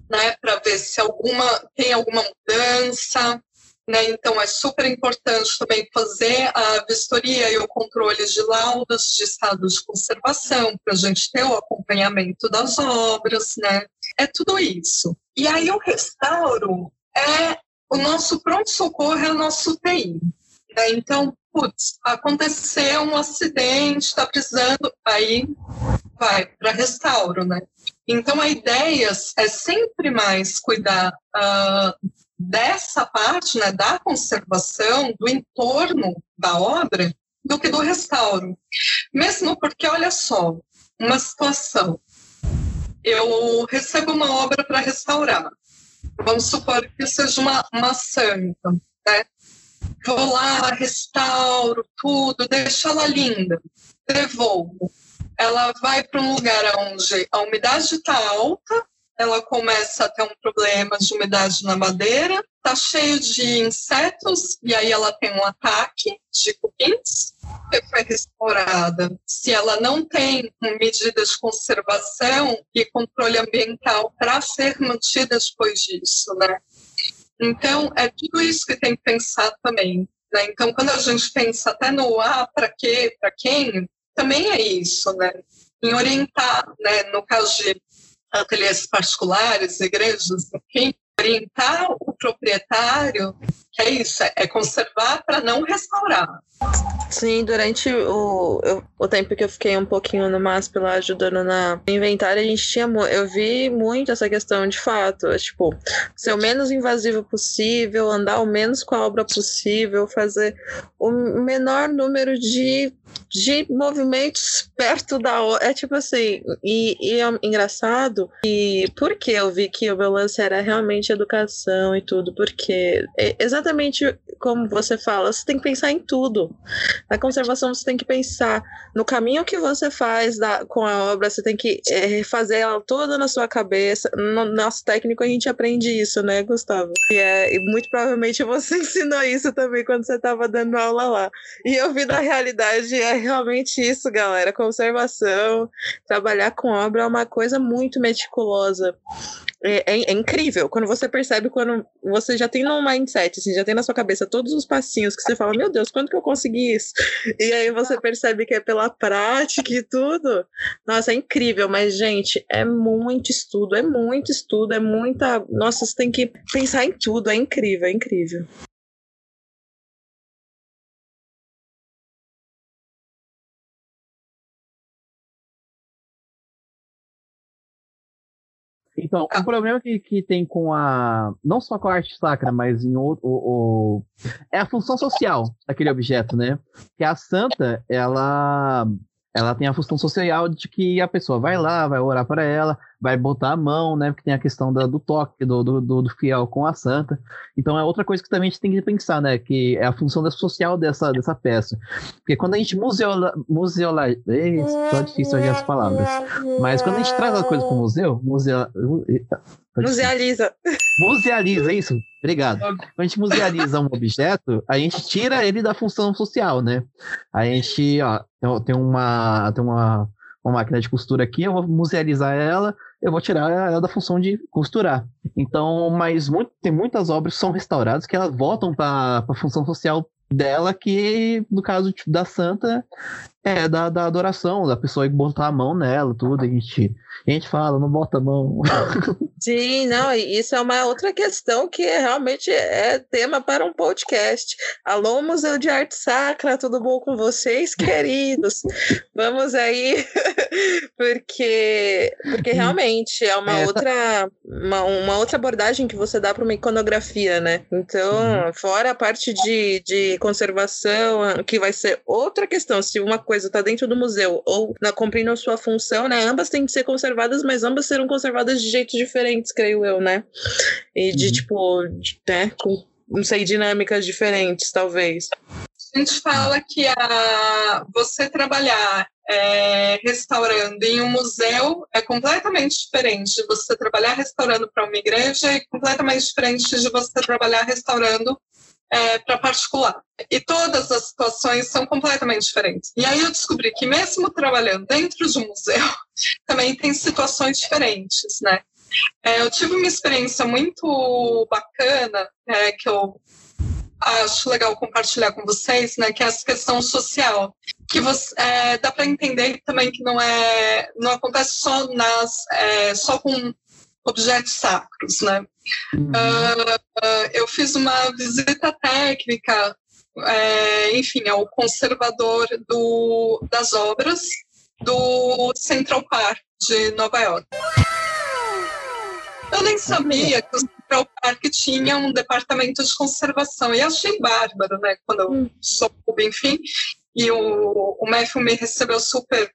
né, para ver se alguma tem alguma mudança, né? Então é super importante também fazer a vistoria e o controle de laudos de estado de conservação para a gente ter o acompanhamento das obras, né? É tudo isso. E aí o restauro é o nosso pronto-socorro é o nosso UTI. Né? Então, putz, aconteceu um acidente, está precisando, aí vai para restauro, né? Então, a ideia é sempre mais cuidar uh, dessa parte, né, da conservação, do entorno da obra, do que do restauro. Mesmo porque, olha só, uma situação. Eu recebo uma obra para restaurar. Vamos supor que seja uma, uma santa, né? Vou lá, restauro tudo, deixo ela linda, devolvo. Ela vai para um lugar onde a umidade está alta, ela começa a ter um problema de umidade na madeira, está cheio de insetos, e aí ela tem um ataque de cupins, que foi restaurada. Se ela não tem medidas de conservação e controle ambiental para ser mantida depois disso, né? Então, é tudo isso que tem que pensar também. Né? Então, quando a gente pensa até no ah, para quê, para quem, também é isso, né? Em orientar, né? no caso de ateliês particulares, igrejas, enfim, orientar o proprietário, é isso, é conservar para não restaurar. Sim, durante o, o tempo que eu fiquei um pouquinho no MASP lá ajudando na inventário, a gente tinha. Eu vi muito essa questão de fato. É, tipo, ser o menos invasivo possível, andar o menos com a obra possível, fazer o menor número de de movimentos perto da é tipo assim e, e, é engraçado e porque eu vi que o meu lance era realmente educação e tudo porque exatamente como você fala você tem que pensar em tudo na conservação você tem que pensar no caminho que você faz da, com a obra você tem que é, fazer ela toda na sua cabeça no nosso técnico a gente aprende isso né Gustavo e, é, e muito provavelmente você ensinou isso também quando você estava dando aula lá e eu vi na realidade é realmente isso, galera. Conservação, trabalhar com obra é uma coisa muito meticulosa. É, é, é, incrível quando você percebe quando você já tem no mindset, assim, já tem na sua cabeça todos os passinhos que você fala, meu Deus, quando que eu consegui isso? E aí você percebe que é pela prática e tudo. Nossa, é incrível, mas, gente, é muito estudo, é muito estudo, é muita. Nossa, você tem que pensar em tudo, é incrível, é incrível. Então, o problema que, que tem com a. Não só com a arte sacra, mas em outro. O, o, é a função social daquele objeto, né? Que a santa, ela ela tem a função social de que a pessoa vai lá, vai orar para ela, vai botar a mão, né? Porque tem a questão da, do toque do, do, do, fiel com a santa. Então é outra coisa que também a gente tem que pensar, né? Que é a função social dessa, dessa peça. Porque quando a gente museola. museola só difícil olhar as palavras. Mas quando a gente traz as coisas para o museu, museu, Musealiza. Musealiza, isso. Obrigado. Quando a gente musealiza um objeto, a gente tira ele da função social, né? A gente, ó, tem uma, tem uma, uma máquina de costura aqui, eu vou musealizar ela, eu vou tirar ela da função de costurar. Então, mas muito, tem muitas obras que são restauradas que elas voltam para a função social dela, que no caso tipo, da santa é da, da adoração, da pessoa botar a mão nela, tudo. A gente, a gente fala, não bota a mão. Sim, não, isso é uma outra questão que realmente é tema para um podcast. Alô, Museu de Arte Sacra, tudo bom com vocês, queridos? Vamos aí, porque, porque realmente é uma, é, outra, uma, uma outra abordagem que você dá para uma iconografia, né? Então, fora a parte de, de conservação, que vai ser outra questão, se uma coisa coisa está dentro do museu ou na cumprindo a sua função, né? Ambas têm que ser conservadas, mas ambas serão conservadas de jeitos diferentes, creio eu, né? E de uhum. tipo, né? Com, não sei, dinâmicas diferentes, talvez. A gente fala que a, você trabalhar é, restaurando em um museu é completamente diferente de você trabalhar restaurando para uma igreja e completamente diferente de você trabalhar restaurando é, para particular. E todas as situações são completamente diferentes. E aí eu descobri que mesmo trabalhando dentro de um museu, também tem situações diferentes, né? É, eu tive uma experiência muito bacana, é, que eu acho legal compartilhar com vocês, né, que é essa questão social, que você, é, dá para entender também que não é, não acontece só nas, é, só com objetos sacros, né? Uhum. Uh, eu fiz uma visita técnica, é, enfim, ao conservador do, das obras do Central Park de Nova York. Eu nem sabia que o Central Park tinha um departamento de conservação e achei bárbaro, né? Quando eu hum. soube, enfim, e o, o Matthew me recebeu super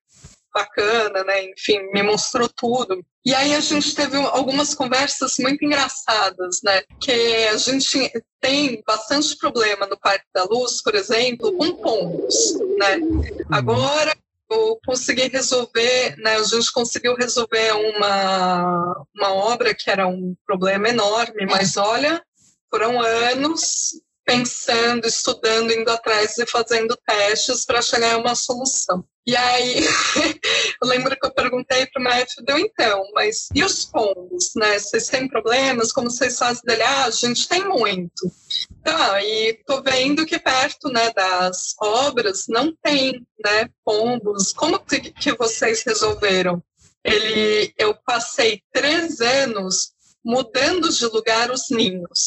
bacana, né? Enfim, me mostrou tudo. E aí a gente teve algumas conversas muito engraçadas, né? Que a gente tem bastante problema no Parque da Luz, por exemplo, com pombos, né? Agora eu consegui resolver, né? A gente conseguiu resolver uma, uma obra que era um problema enorme, mas olha, foram anos pensando, estudando, indo atrás e fazendo testes para chegar a uma solução. E aí, eu lembro que eu perguntei para o médico, deu então, mas e os pombos, né? Vocês têm problemas? Como vocês fazem dele? Ah, a gente tem muito. Então, e tô vendo que perto, né, das obras não tem, né, pombos. Como que, que vocês resolveram? Ele, eu passei três anos mudando de lugar os ninhos.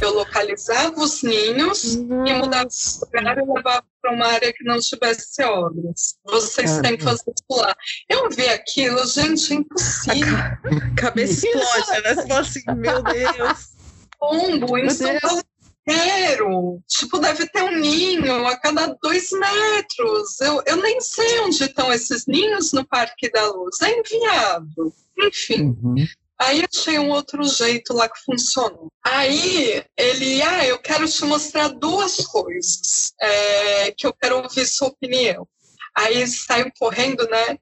Eu localizava os ninhos Nossa. e mudava de lugar e levava para uma área que não tivesse obras. Vocês têm que fazer isso lá. Eu vi aquilo, gente, é impossível. A cabeça explode, né? Você fala assim, meu Deus. Pombo em São Paulo inteiro. Tipo, deve ter um ninho a cada dois metros. Eu, eu nem sei onde estão esses ninhos no Parque da Luz. É inviável. Enfim. Uhum. Aí achei um outro jeito lá que funcionou. Aí ele, ah, eu quero te mostrar duas coisas é, que eu quero ouvir sua opinião. Aí saiu correndo, né?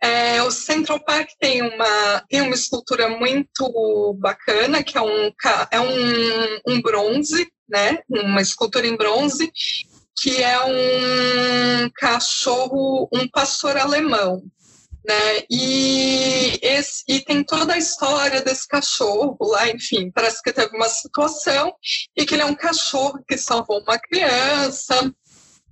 É, o Central Park tem uma, tem uma escultura muito bacana, que é um, é um, um bronze, né? Uma escultura em bronze, que é um cachorro, um pastor alemão né? E, esse, e tem toda a história desse cachorro lá, enfim, parece que teve uma situação e que ele é um cachorro que salvou uma criança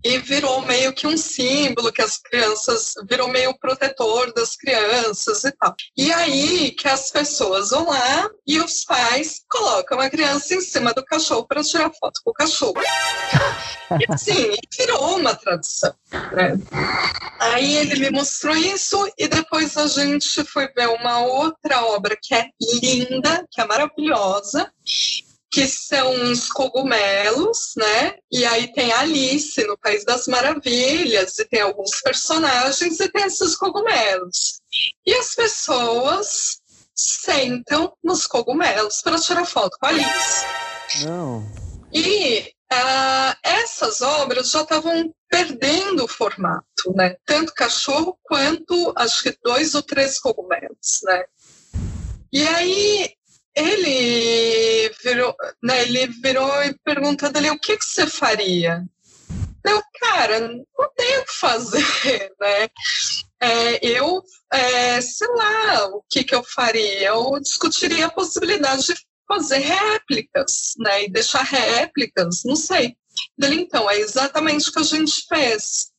e virou meio que um símbolo que as crianças virou meio protetor das crianças e tal. E aí que as pessoas vão lá e os pais colocam a criança em cima do cachorro para tirar foto com o cachorro. E assim, virou uma tradição. Né? Aí ele me mostrou isso e depois a gente foi ver uma outra obra que é linda, que é maravilhosa, que são os cogumelos, né? E aí tem Alice no País das Maravilhas, e tem alguns personagens, e tem esses cogumelos. E as pessoas sentam nos cogumelos para tirar foto com a Alice. Não. E uh, essas obras já estavam perdendo o formato, né? Tanto cachorro quanto acho que dois ou três cogumelos, né? E aí ele virou, né, ele virou e perguntou dele o que, que você faria? Eu, cara, não tenho o que fazer, né? é, eu, é, sei lá, o que, que eu faria? Eu discutiria a possibilidade de fazer réplicas, né? E deixar réplicas, não sei. Então, é exatamente o que a gente fez.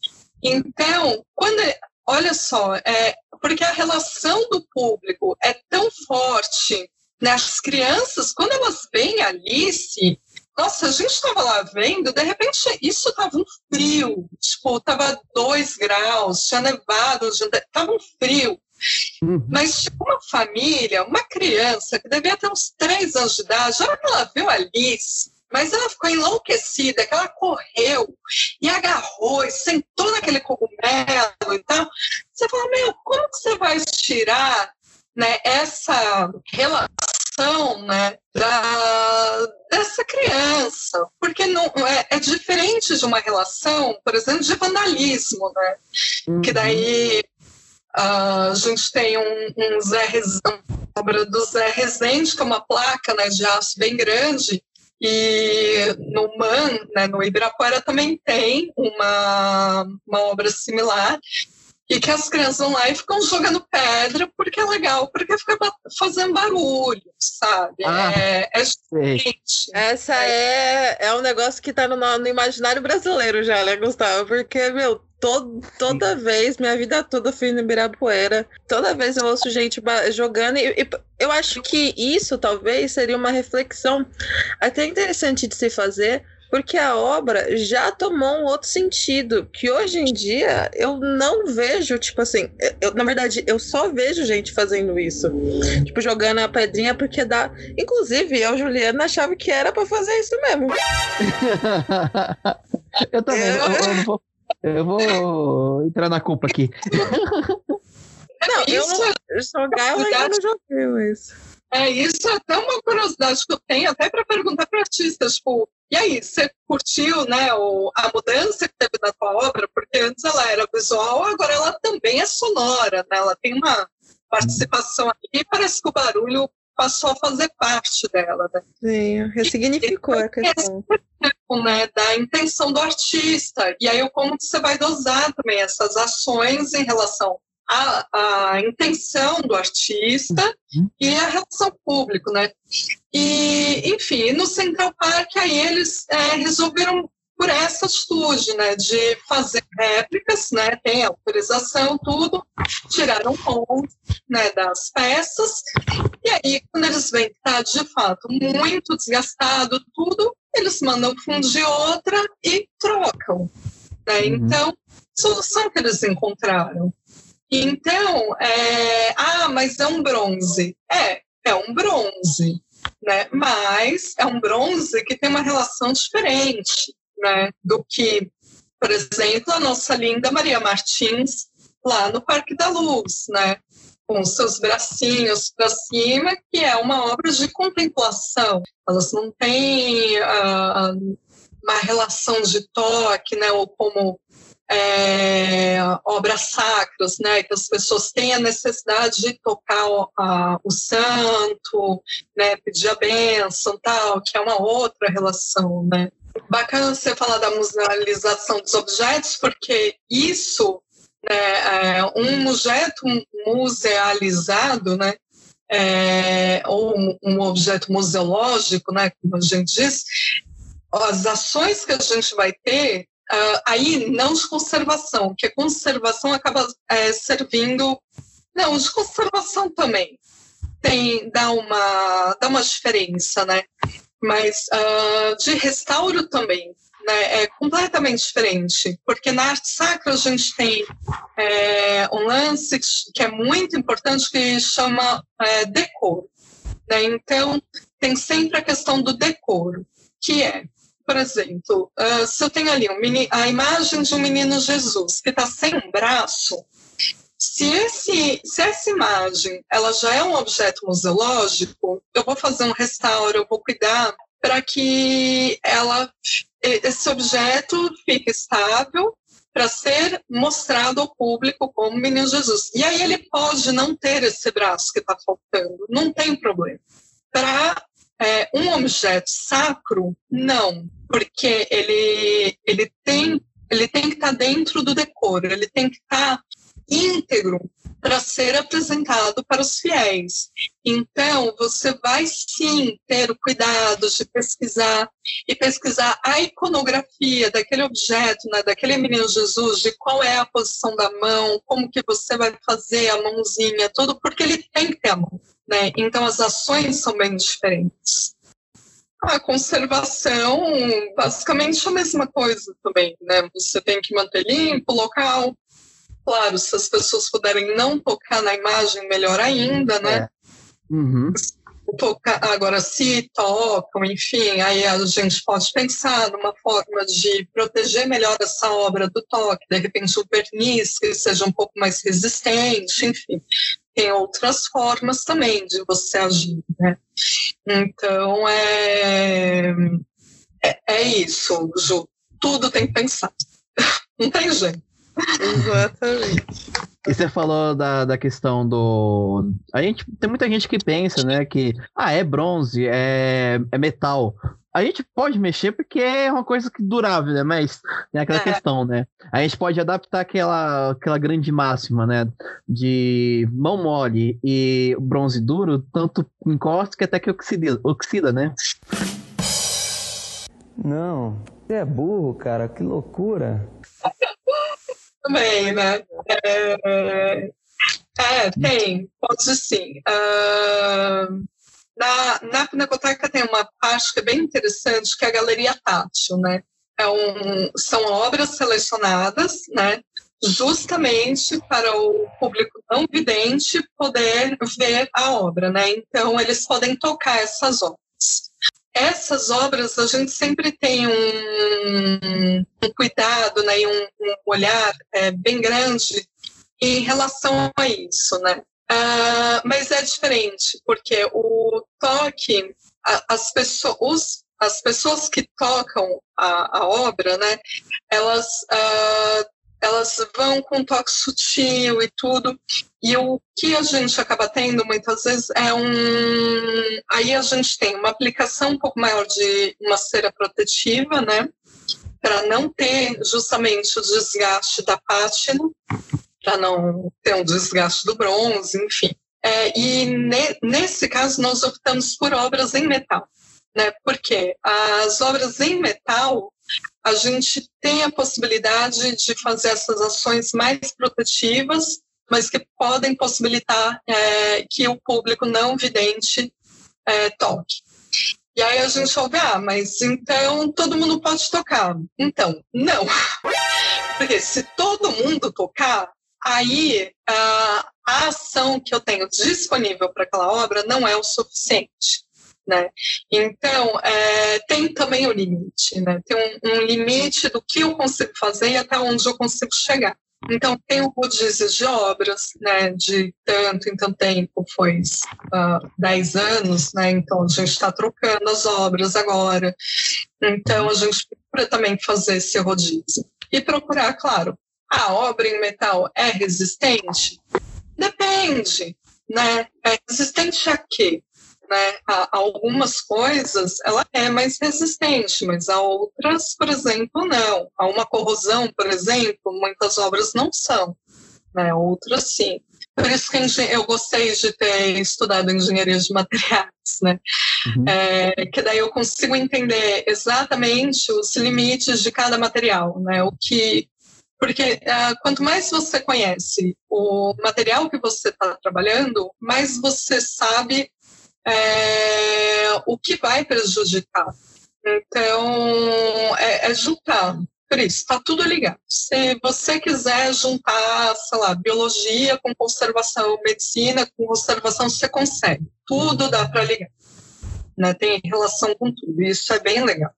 Então, quando. Olha só, é, porque a relação do público é tão forte. Né? As crianças, quando elas veem Alice, nossa, a gente estava lá vendo, de repente isso estava um frio, tipo, estava dois graus, tinha nevado, estava um frio. Uhum. Mas tipo, uma família, uma criança que devia ter uns três anos de idade, a hora que ela viu Alice, mas ela ficou enlouquecida, que ela correu e agarrou e sentou naquele cogumelo e tal. Você fala, meu, como que você vai tirar né, essa relação né, da, dessa criança, porque não é, é, diferente de uma relação, por exemplo, de vandalismo, né? Uhum. Que daí uh, a gente tem um, um Zé Rezende, obra do Zé Rezende, que é uma placa né, de aço bem grande, e no MAN, né, no Ibirapuera, também tem uma, uma obra similar, e que as crianças vão lá e ficam jogando pedra porque é legal, porque fica fazendo barulho, sabe? Ah, é, é gente. Essa é, é um negócio que tá no, no imaginário brasileiro já, né, Gustavo? Porque, meu, todo, toda vez, minha vida toda fui no Ibirapuera, toda vez eu ouço gente jogando, e, e, eu acho que isso talvez seria uma reflexão até interessante de se fazer, porque a obra já tomou um outro sentido, que hoje em dia eu não vejo, tipo assim, eu, na verdade, eu só vejo gente fazendo isso. Tipo, jogando a pedrinha porque dá. Inclusive, eu, Juliana, achava que era para fazer isso mesmo. eu também, eu... Eu, eu, vou, eu vou entrar na culpa aqui. Não, eu não, jogar eu ainda não joguei isso. É, isso é até uma curiosidade que eu tenho, até para perguntar para artistas, tipo, e aí, você curtiu né, o, a mudança que teve na tua obra? Porque antes ela era visual, agora ela também é sonora, né? Ela tem uma participação aqui e parece que o barulho passou a fazer parte dela. Né? Sim, ressignificou a questão. Né, da intenção do artista. E aí, como você vai dosar também essas ações em relação a, a intenção do artista uhum. e a relação público, né? E, enfim, no Central Park aí eles é, resolveram por essa atitude, né, de fazer réplicas, né, tem autorização, tudo, tiraram ponto, né, das peças, e aí quando eles veem que está de fato muito desgastado tudo, eles mandam fundir outra e trocam, né, uhum. então, solução que eles encontraram então, é, ah, mas é um bronze. É, é um bronze, né? Mas é um bronze que tem uma relação diferente, né? Do que, por exemplo, a nossa linda Maria Martins lá no Parque da Luz, né? Com seus bracinhos para cima, que é uma obra de contemplação. Elas não têm uh, uma relação de toque, né? Ou como é, obras sacras, né, que as pessoas têm a necessidade de tocar o, a, o santo, né, pedir a bênção, tal, que é uma outra relação, né. Bacana você falar da musealização dos objetos, porque isso, né, é um objeto musealizado, né, é, ou um, objeto museológico, né, como a gente diz, as ações que a gente vai ter Uh, aí, não de conservação, que a conservação acaba é, servindo. Não, de conservação também. Tem, dá, uma, dá uma diferença, né? Mas uh, de restauro também. Né, é completamente diferente, porque na arte sacra a gente tem é, um lance que é muito importante que chama é, decoro. Né? Então, tem sempre a questão do decoro, que é por exemplo, uh, se eu tenho ali um a imagem de um menino Jesus que está sem um braço, se, esse, se essa imagem ela já é um objeto museológico, eu vou fazer um restauro, eu vou cuidar para que ela, esse objeto fique estável para ser mostrado ao público como menino Jesus. E aí ele pode não ter esse braço que está faltando, não tem problema. Para é, um objeto sacro, não, porque ele, ele, tem, ele tem que estar tá dentro do decoro, ele tem que estar tá íntegro para ser apresentado para os fiéis. Então, você vai sim ter o cuidado de pesquisar e pesquisar a iconografia daquele objeto, né, daquele menino Jesus, de qual é a posição da mão, como que você vai fazer a mãozinha, tudo, porque ele tem que ter a mão. Né? Então, as ações são bem diferentes. A conservação, basicamente a mesma coisa também, né? Você tem que manter limpo o local, Claro, se as pessoas puderem não tocar na imagem, melhor ainda, né? É. Uhum. Tocar, agora, se tocam, enfim, aí a gente pode pensar numa forma de proteger melhor essa obra do toque, de repente o verniz que seja um pouco mais resistente, enfim. Tem outras formas também de você agir, né? Então, é, é, é isso, Ju. Tudo tem que pensar. Não tem jeito. Exatamente. E você falou da, da questão do. A gente tem muita gente que pensa, né, que ah, é bronze, é, é metal. A gente pode mexer porque é uma coisa que durável, né? Mas tem aquela é. questão, né? A gente pode adaptar aquela, aquela grande máxima, né? De mão mole e bronze duro, tanto encosta que até que oxida, oxida né? Não, você é burro, cara, que loucura também, né? É, é tem, pode sim. Uh, na, na Pinacoteca tem uma parte que é bem interessante, que é a Galeria Tátil, né? É um, são obras selecionadas, né? Justamente para o público não vidente poder ver a obra, né? Então, eles podem tocar essas obras essas obras a gente sempre tem um, um cuidado né, e um, um olhar é, bem grande em relação a isso, né? Uh, mas é diferente, porque o toque, as, pessoas, as pessoas que tocam a, a obra, né, elas uh, elas vão com toque sutil e tudo. E o que a gente acaba tendo muitas vezes é um. Aí a gente tem uma aplicação um pouco maior de uma cera protetiva, né? Para não ter justamente o desgaste da pátina, para não ter um desgaste do bronze, enfim. É, e ne, nesse caso nós optamos por obras em metal, né? Porque as obras em metal a gente tem a possibilidade de fazer essas ações mais protetivas, mas que podem possibilitar é, que o público não vidente é, toque. E aí a gente ouve, ah, mas então todo mundo pode tocar. Então, não. Porque se todo mundo tocar, aí a, a ação que eu tenho disponível para aquela obra não é o suficiente. Né? Então, é, tem também o limite, né? tem um, um, limite do que eu consigo fazer e até onde eu consigo chegar. Então, tem o rodízio de obras, né, de tanto em tanto tempo, foi uh, 10 anos, né, então a gente está trocando as obras agora. Então, a gente procura também fazer esse rodízio. E procurar, claro, a obra em metal é resistente? Depende, né? É resistente a quê? Né? A, algumas coisas ela é mais resistente, mas a outras, por exemplo, não. A uma corrosão, por exemplo, muitas obras não são, né? Outras sim. Por isso que eu gostei de ter estudado engenharia de materiais, né? Uhum. É, que daí eu consigo entender exatamente os limites de cada material, né? O que porque uh, quanto mais você conhece o material que você está trabalhando, mais você sabe é, o que vai prejudicar. Então, é, é juntar. Por isso, está tudo ligado. Se você quiser juntar, sei lá, biologia com conservação, medicina com conservação, você consegue. Tudo dá para ligar. Né? Tem relação com tudo. Isso é bem legal.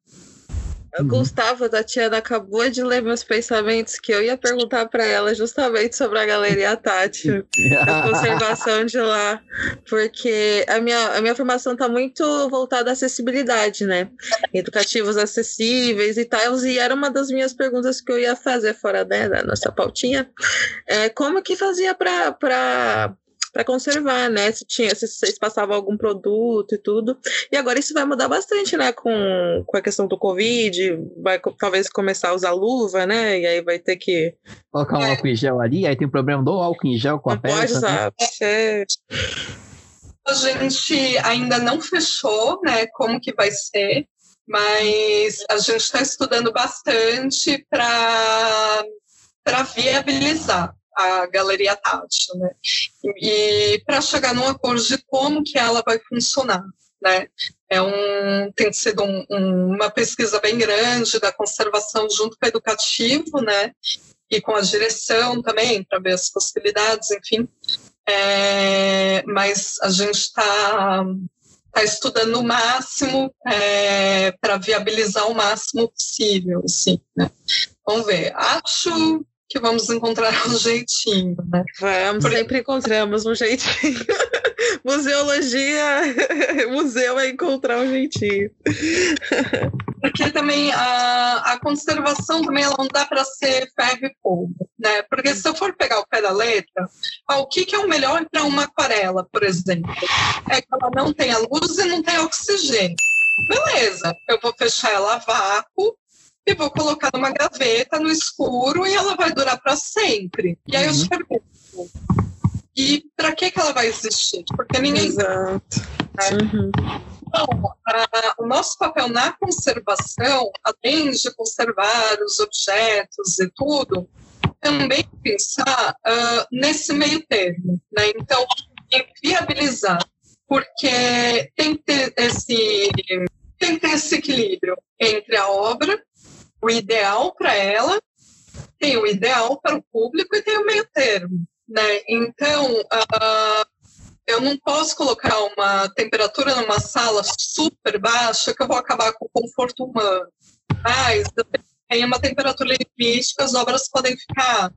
Uhum. Gustavo, a Tatiana acabou de ler meus pensamentos que eu ia perguntar para ela justamente sobre a Galeria Tati, a conservação de lá, porque a minha, a minha formação está muito voltada à acessibilidade, né? Educativos acessíveis e tal, e era uma das minhas perguntas que eu ia fazer fora né, da nossa pautinha. É, como que fazia para conservar, né? Se tinha, se vocês passavam algum produto e tudo. E agora isso vai mudar bastante, né? Com, com a questão do Covid, vai talvez começar a usar luva, né? E aí vai ter que. Colocar um é. álcool em gel ali, aí tem o problema do álcool em gel com não a peça. Pode usar. Né? A gente ainda não fechou, né? Como que vai ser mas a gente está estudando bastante para viabilizar a galeria tátil, né? E, para chegar num acordo de como que ela vai funcionar, né? É um, tem sido um, um, uma pesquisa bem grande da conservação junto com o educativo, né? E com a direção também, para ver as possibilidades, enfim. É, mas a gente está está estudando o máximo é, para viabilizar o máximo possível, assim, né? Vamos ver. Acho que vamos encontrar um jeitinho, né? Vamos, Porque... sempre encontramos um jeitinho. Museologia, museu é encontrar um jeitinho. Porque também a, a conservação também ela não dá para ser ferro e fogo, né? Porque se eu for pegar o pé da letra, o que, que é o melhor para uma aquarela, por exemplo? É que ela não tem a luz e não tem oxigênio. Beleza, eu vou fechar ela a vácuo e vou colocar numa gaveta no escuro e ela vai durar para sempre. E aí uhum. eu te pergunto, e para que, que ela vai existir? Porque ninguém. Exato. Né? Uhum. Então, a, o nosso papel na conservação, além de conservar os objetos e tudo, também pensar uh, nesse meio termo. Né? Então, viabilizar, porque tem que ter esse, tem que ter esse equilíbrio entre a obra, o ideal para ela, tem o ideal para o público e tem o meio termo. Né? Então, uh, eu não posso colocar uma temperatura numa sala super baixa que eu vou acabar com o conforto humano. Mas tem uma temperatura limite que as obras podem ficar.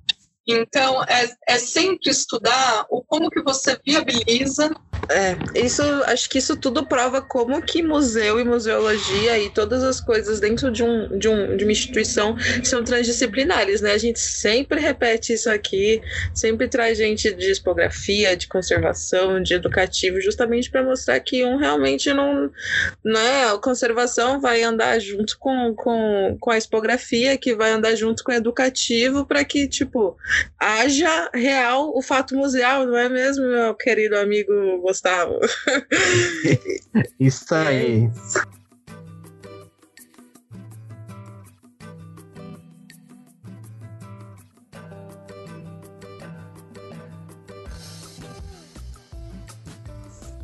Então, é, é sempre estudar o como que você viabiliza é, isso, acho que isso tudo prova como que museu e museologia e todas as coisas dentro de, um, de, um, de uma instituição são transdisciplinares, né? A gente sempre repete isso aqui, sempre traz gente de expografia, de conservação, de educativo, justamente para mostrar que um realmente não, né? A conservação vai andar junto com, com, com a expografia, que vai andar junto com o educativo, para que, tipo, haja real o fato museal, não é mesmo, meu querido amigo Gustavo. Isso aí.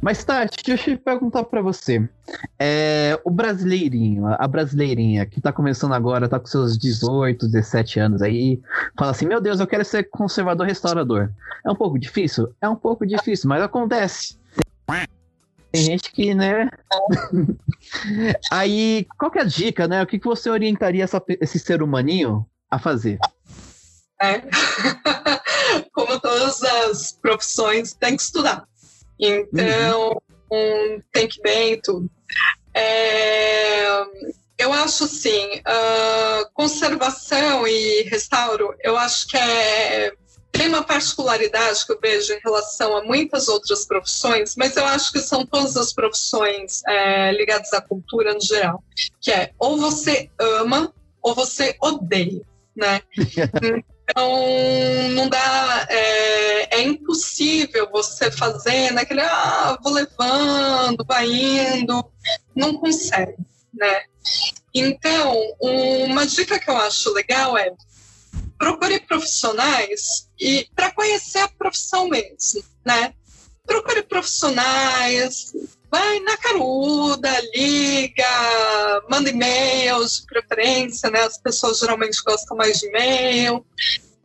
Mas, Tati, deixa eu perguntar para você. É, o brasileirinho, a brasileirinha que tá começando agora, tá com seus 18, 17 anos aí, fala assim: Meu Deus, eu quero ser conservador restaurador. É um pouco difícil? É um pouco difícil, mas acontece. Tem gente que, né? aí, qual que é a dica, né? O que, que você orientaria essa, esse ser humaninho a fazer? É. Como todas as profissões, tem que estudar. Então, uhum. um, tem que bem tudo. É, eu acho assim, uh, conservação e restauro, eu acho que é tem uma particularidade que eu vejo em relação a muitas outras profissões, mas eu acho que são todas as profissões é, ligadas à cultura no geral, que é ou você ama ou você odeia, né? Então, não dá. É, é, impossível você fazer naquele. Ah, vou levando, vai indo. Não consegue, né? Então, uma dica que eu acho legal é procure profissionais e para conhecer a profissão mesmo, né? Procure profissionais, vai na caruda, liga, manda e-mails de preferência, né? As pessoas geralmente gostam mais de e-mail.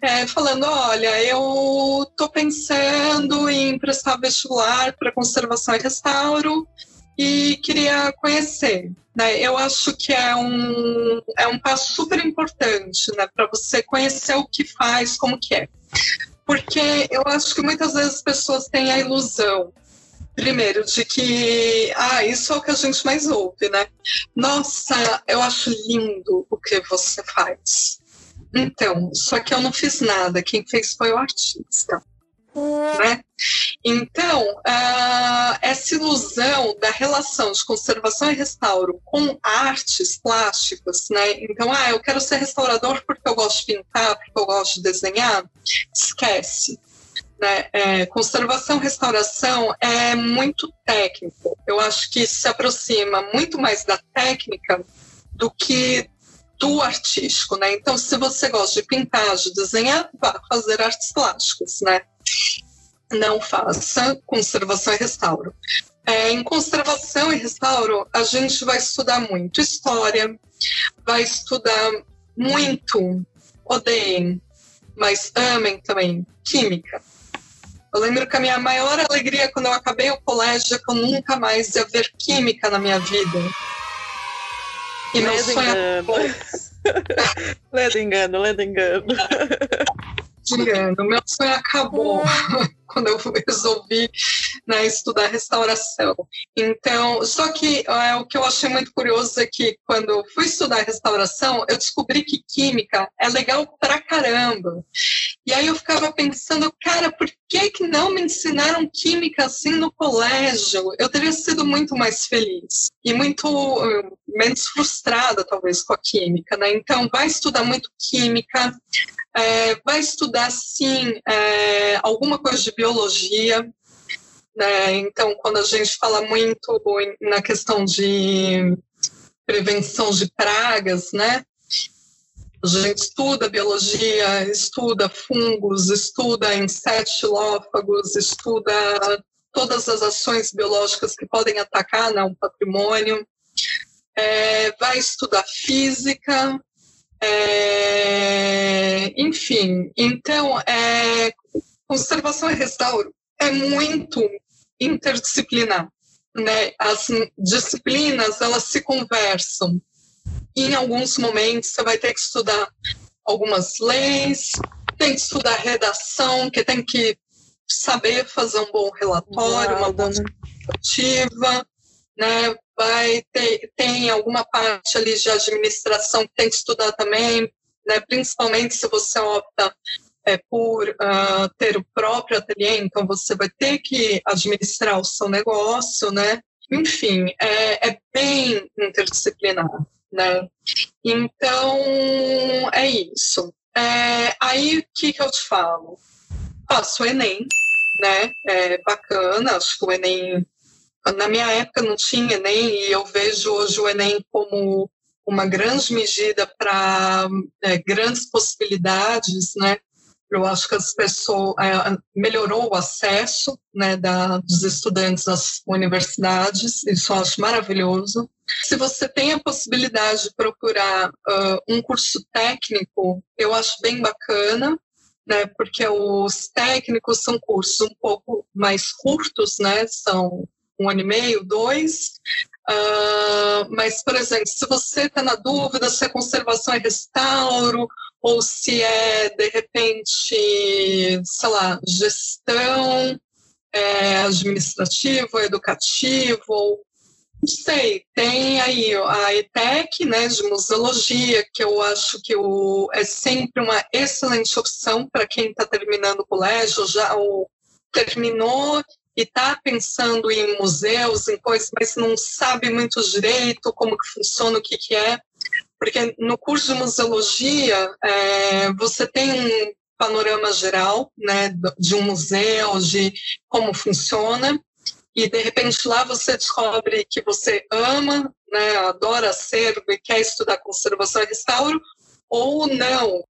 É, falando, olha, eu estou pensando em prestar vestibular para conservação e restauro e queria conhecer. Né? Eu acho que é um, é um passo super importante né? para você conhecer o que faz, como que é. Porque eu acho que muitas vezes as pessoas têm a ilusão Primeiro, de que, ah, isso é o que a gente mais ouve, né? Nossa, eu acho lindo o que você faz. Então, só que eu não fiz nada, quem fez foi o artista. Né? Então, uh, essa ilusão da relação de conservação e restauro com artes plásticas, né? Então, ah, eu quero ser restaurador porque eu gosto de pintar, porque eu gosto de desenhar, esquece. Né? É, conservação restauração é muito técnico. Eu acho que se aproxima muito mais da técnica do que do artístico, né? Então, se você gosta de pintar, de desenhar, vá fazer artes plásticas, né? Não faça conservação e restauro. É, em conservação e restauro, a gente vai estudar muito história, vai estudar muito, odeiem, mas amem também, química. Eu lembro que a minha maior alegria quando eu acabei o colégio é que eu nunca mais ia ver química na minha vida. E meu sonho. Lendo engano, lendo engano. Engano. Meu sonho acabou quando eu resolvi né, estudar restauração. Então, só que é, o que eu achei muito curioso é que quando eu fui estudar restauração, eu descobri que química é legal pra caramba. E aí eu ficava pensando, cara, por que, que não me ensinaram química assim no colégio? Eu teria sido muito mais feliz e muito uh, menos frustrada, talvez, com a química, né? Então, vai estudar muito química, é, vai estudar, sim, é, alguma coisa de biologia, né? Então, quando a gente fala muito na questão de prevenção de pragas, né? A gente estuda biologia, estuda fungos, estuda insetilófagos, estuda todas as ações biológicas que podem atacar né, um patrimônio. É, vai estudar física, é, enfim. Então, é, conservação e restauro é muito interdisciplinar. Né? As disciplinas elas se conversam em alguns momentos você vai ter que estudar algumas leis, tem que estudar redação, que tem que saber fazer um bom relatório, uma boa narrativa, né? Vai ter tem alguma parte ali de administração que tem que estudar também, né? Principalmente se você opta é, por uh, ter o próprio ateliê, então você vai ter que administrar o seu negócio, né? Enfim, é, é bem interdisciplinar né? Então, é isso. É, aí, o que, que eu te falo? Faço o Enem, né? É bacana, acho que o Enem... Na minha época não tinha Enem e eu vejo hoje o Enem como uma grande medida para é, grandes possibilidades, né? Eu acho que as pessoas é, melhorou o acesso né, da, dos estudantes às universidades, isso eu acho maravilhoso. Se você tem a possibilidade de procurar uh, um curso técnico, eu acho bem bacana, né, porque os técnicos são cursos um pouco mais curtos, né, são um ano e meio, dois, Uh, mas, por exemplo, se você está na dúvida se é conservação e restauro, ou se é, de repente, sei lá, gestão é, administrativa, educativa, não sei, tem aí a ETEC, né, de museologia, que eu acho que o, é sempre uma excelente opção para quem está terminando o colégio, já ou terminou e está pensando em museus, em coisas, mas não sabe muito direito como que funciona, o que, que é. Porque no curso de museologia, é, você tem um panorama geral né, de um museu, de como funciona, e de repente lá você descobre que você ama, né, adora acervo e quer estudar conservação e restauro, ou não.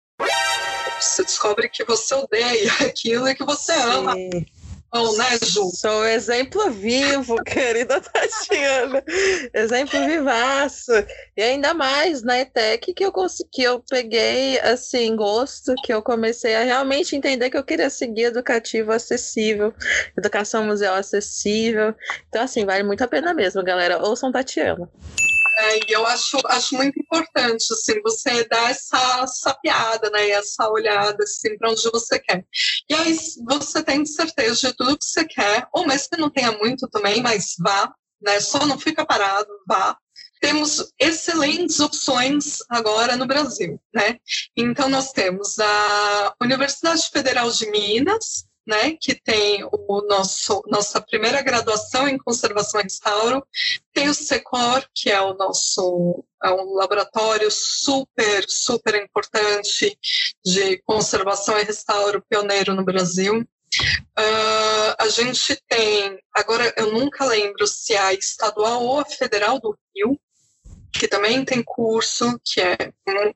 Você descobre que você odeia aquilo e que você ama. Sim não, né, Ju? Sou exemplo vivo, querida Tatiana. exemplo vivaço. E ainda mais na ETEC que eu consegui, eu peguei assim, gosto, que eu comecei a realmente entender que eu queria seguir educativo acessível, educação museu acessível. Então, assim, vale muito a pena mesmo, galera. Ouçam Tatiana. É, e eu acho, acho muito importante, assim, você dar essa sapiada, né, essa olhada, assim, para onde você quer. E aí você tem certeza de tudo que você quer, ou mesmo que não tenha muito também, mas vá, né, só não fica parado, vá. Temos excelentes opções agora no Brasil, né? Então nós temos a Universidade Federal de Minas, né, que tem o nosso nossa primeira graduação em conservação e restauro, tem o SECOR, que é o nosso é um laboratório super super importante de conservação e restauro pioneiro no Brasil. Uh, a gente tem, agora eu nunca lembro se é a estadual ou a federal do Rio, que também tem curso, que é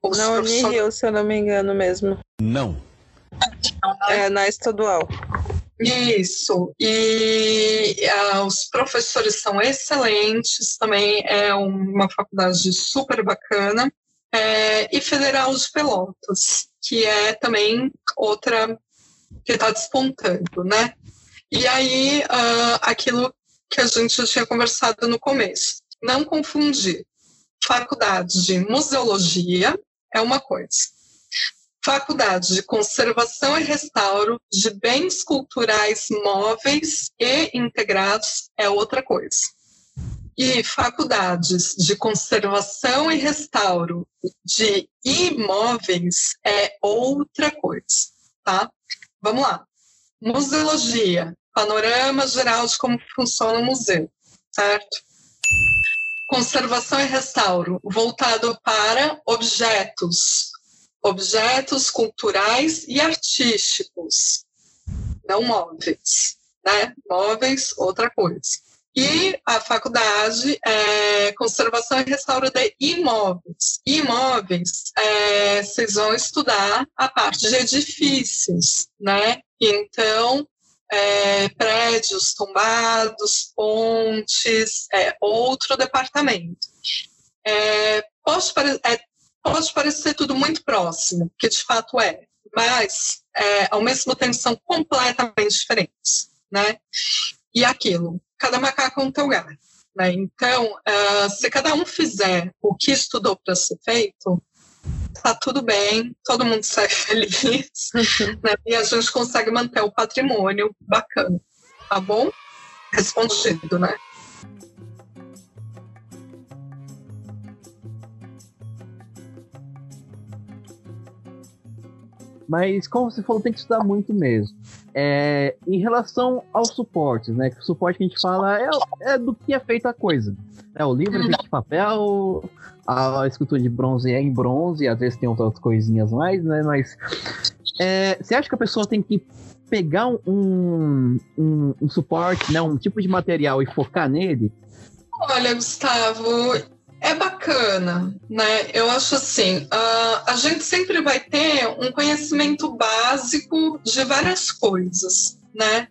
um, Na Unirio, se eu não me engano mesmo. Não. É na estadual. Isso, e uh, os professores são excelentes, também é uma faculdade super bacana, é, e Federal de Pelotas, que é também outra que está despontando, né? E aí, uh, aquilo que a gente já tinha conversado no começo, não confundir. Faculdade de museologia é uma coisa, faculdade de conservação e restauro de bens culturais móveis e integrados é outra coisa. E faculdades de conservação e restauro de imóveis é outra coisa, tá? Vamos lá. Museologia, panorama geral de como funciona o museu, certo? Conservação e restauro, voltado para objetos, objetos culturais e artísticos, não móveis, né? Móveis, outra coisa. E a faculdade é conservação e restauro de imóveis. Imóveis, é, vocês vão estudar a parte de edifícios, né? Então, é, prédios tombados, pontes, é, outro departamento. É, pare é, pode parecer tudo muito próximo, que de fato é, mas é, ao mesmo tempo são completamente diferentes, né? E aquilo, cada macaco é um teu lugar. Né? Então, uh, se cada um fizer o que estudou para ser feito, tá tudo bem, todo mundo sai feliz, né? e a gente consegue manter o patrimônio bacana, tá bom? Respondido, né? Mas como você falou, tem que estudar muito mesmo. É, em relação aos suportes, né? o suporte que a gente fala é, é do que é feita a coisa. É, o livro de papel, a escultura de bronze é em bronze, às vezes tem outras coisinhas mais, né? Mas é, você acha que a pessoa tem que pegar um, um, um suporte, né? Um tipo de material e focar nele? Olha, Gustavo, é bacana, né? Eu acho assim, uh, a gente sempre vai ter um conhecimento básico de várias coisas, né?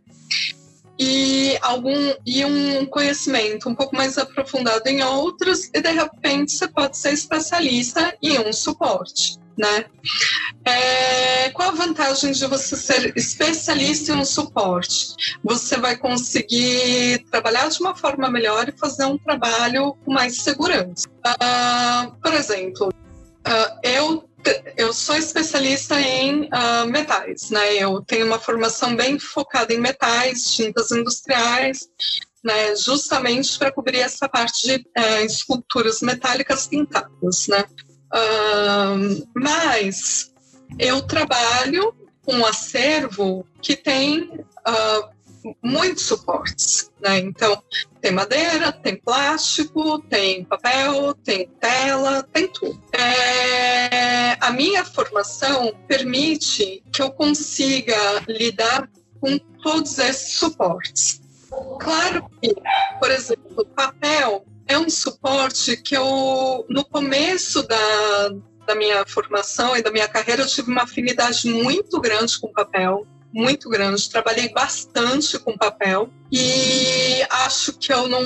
E algum e um conhecimento um pouco mais aprofundado em outras, e de repente você pode ser especialista em um suporte né? É, qual a vantagem de você ser especialista em um suporte? Você vai conseguir trabalhar de uma forma melhor e fazer um trabalho com mais segurança. Uh, por exemplo, uh, eu eu sou especialista em uh, metais, né? Eu tenho uma formação bem focada em metais, tintas industriais, né? Justamente para cobrir essa parte de uh, esculturas metálicas pintadas, né? Mas eu trabalho com um acervo que tem uh, muitos suportes. Né? Então, tem madeira, tem plástico, tem papel, tem tela, tem tudo. É, a minha formação permite que eu consiga lidar com todos esses suportes. Claro que, por exemplo, papel é um suporte que eu, no começo da, da minha formação e da minha carreira, eu tive uma afinidade muito grande com papel, muito grande. Trabalhei bastante com papel e acho que eu não,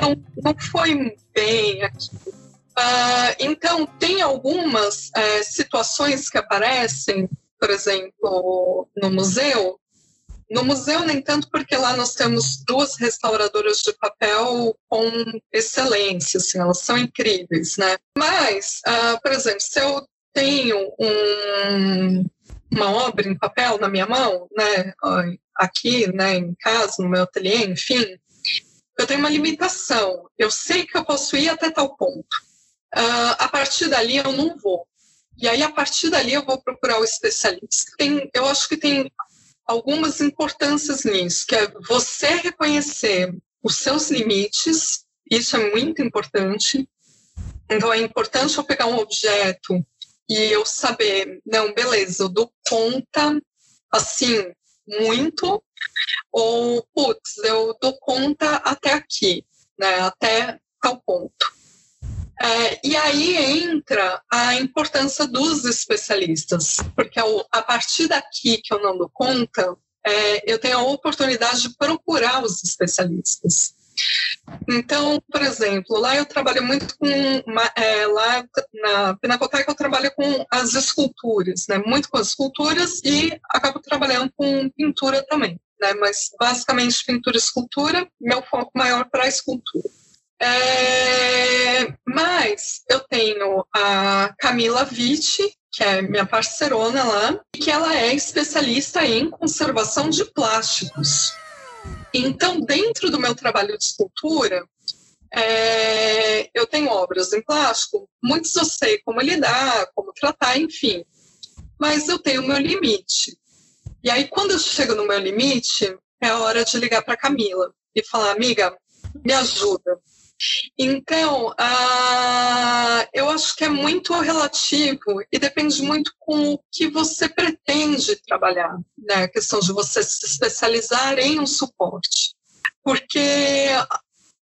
não, não foi bem aqui. Uh, então, tem algumas uh, situações que aparecem, por exemplo, no museu, no museu, nem tanto, porque lá nós temos duas restauradoras de papel com excelência, assim, elas são incríveis, né? Mas, uh, por exemplo, se eu tenho um, uma obra em papel na minha mão, né, aqui, né, em casa, no meu ateliê, enfim, eu tenho uma limitação. Eu sei que eu posso ir até tal ponto. Uh, a partir dali eu não vou. E aí, a partir dali, eu vou procurar o especialista. Tem, eu acho que tem algumas importâncias nisso, que é você reconhecer os seus limites, isso é muito importante. Então é importante eu pegar um objeto e eu saber, não, beleza, eu dou conta assim, muito, ou putz, eu dou conta até aqui, né, até tal ponto. É, e aí entra a importância dos especialistas, porque a partir daqui que eu não dou conta, é, eu tenho a oportunidade de procurar os especialistas. Então, por exemplo, lá eu trabalho muito com, é, lá na Pinacoteca eu trabalho com as esculturas, né, muito com as esculturas e acabo trabalhando com pintura também, né, mas basicamente pintura e escultura, meu foco maior para a escultura. É, mas eu tenho a Camila Vitti, que é minha parcerona lá, e que ela é especialista em conservação de plásticos. Então, dentro do meu trabalho de escultura, é, eu tenho obras em plástico, muitos eu sei como lidar, como tratar, enfim, mas eu tenho o meu limite. E aí, quando eu chego no meu limite, é a hora de ligar para Camila e falar, amiga, me ajuda. Então, ah, eu acho que é muito relativo e depende muito com o que você pretende trabalhar, né? A questão de você se especializar em um suporte. Porque,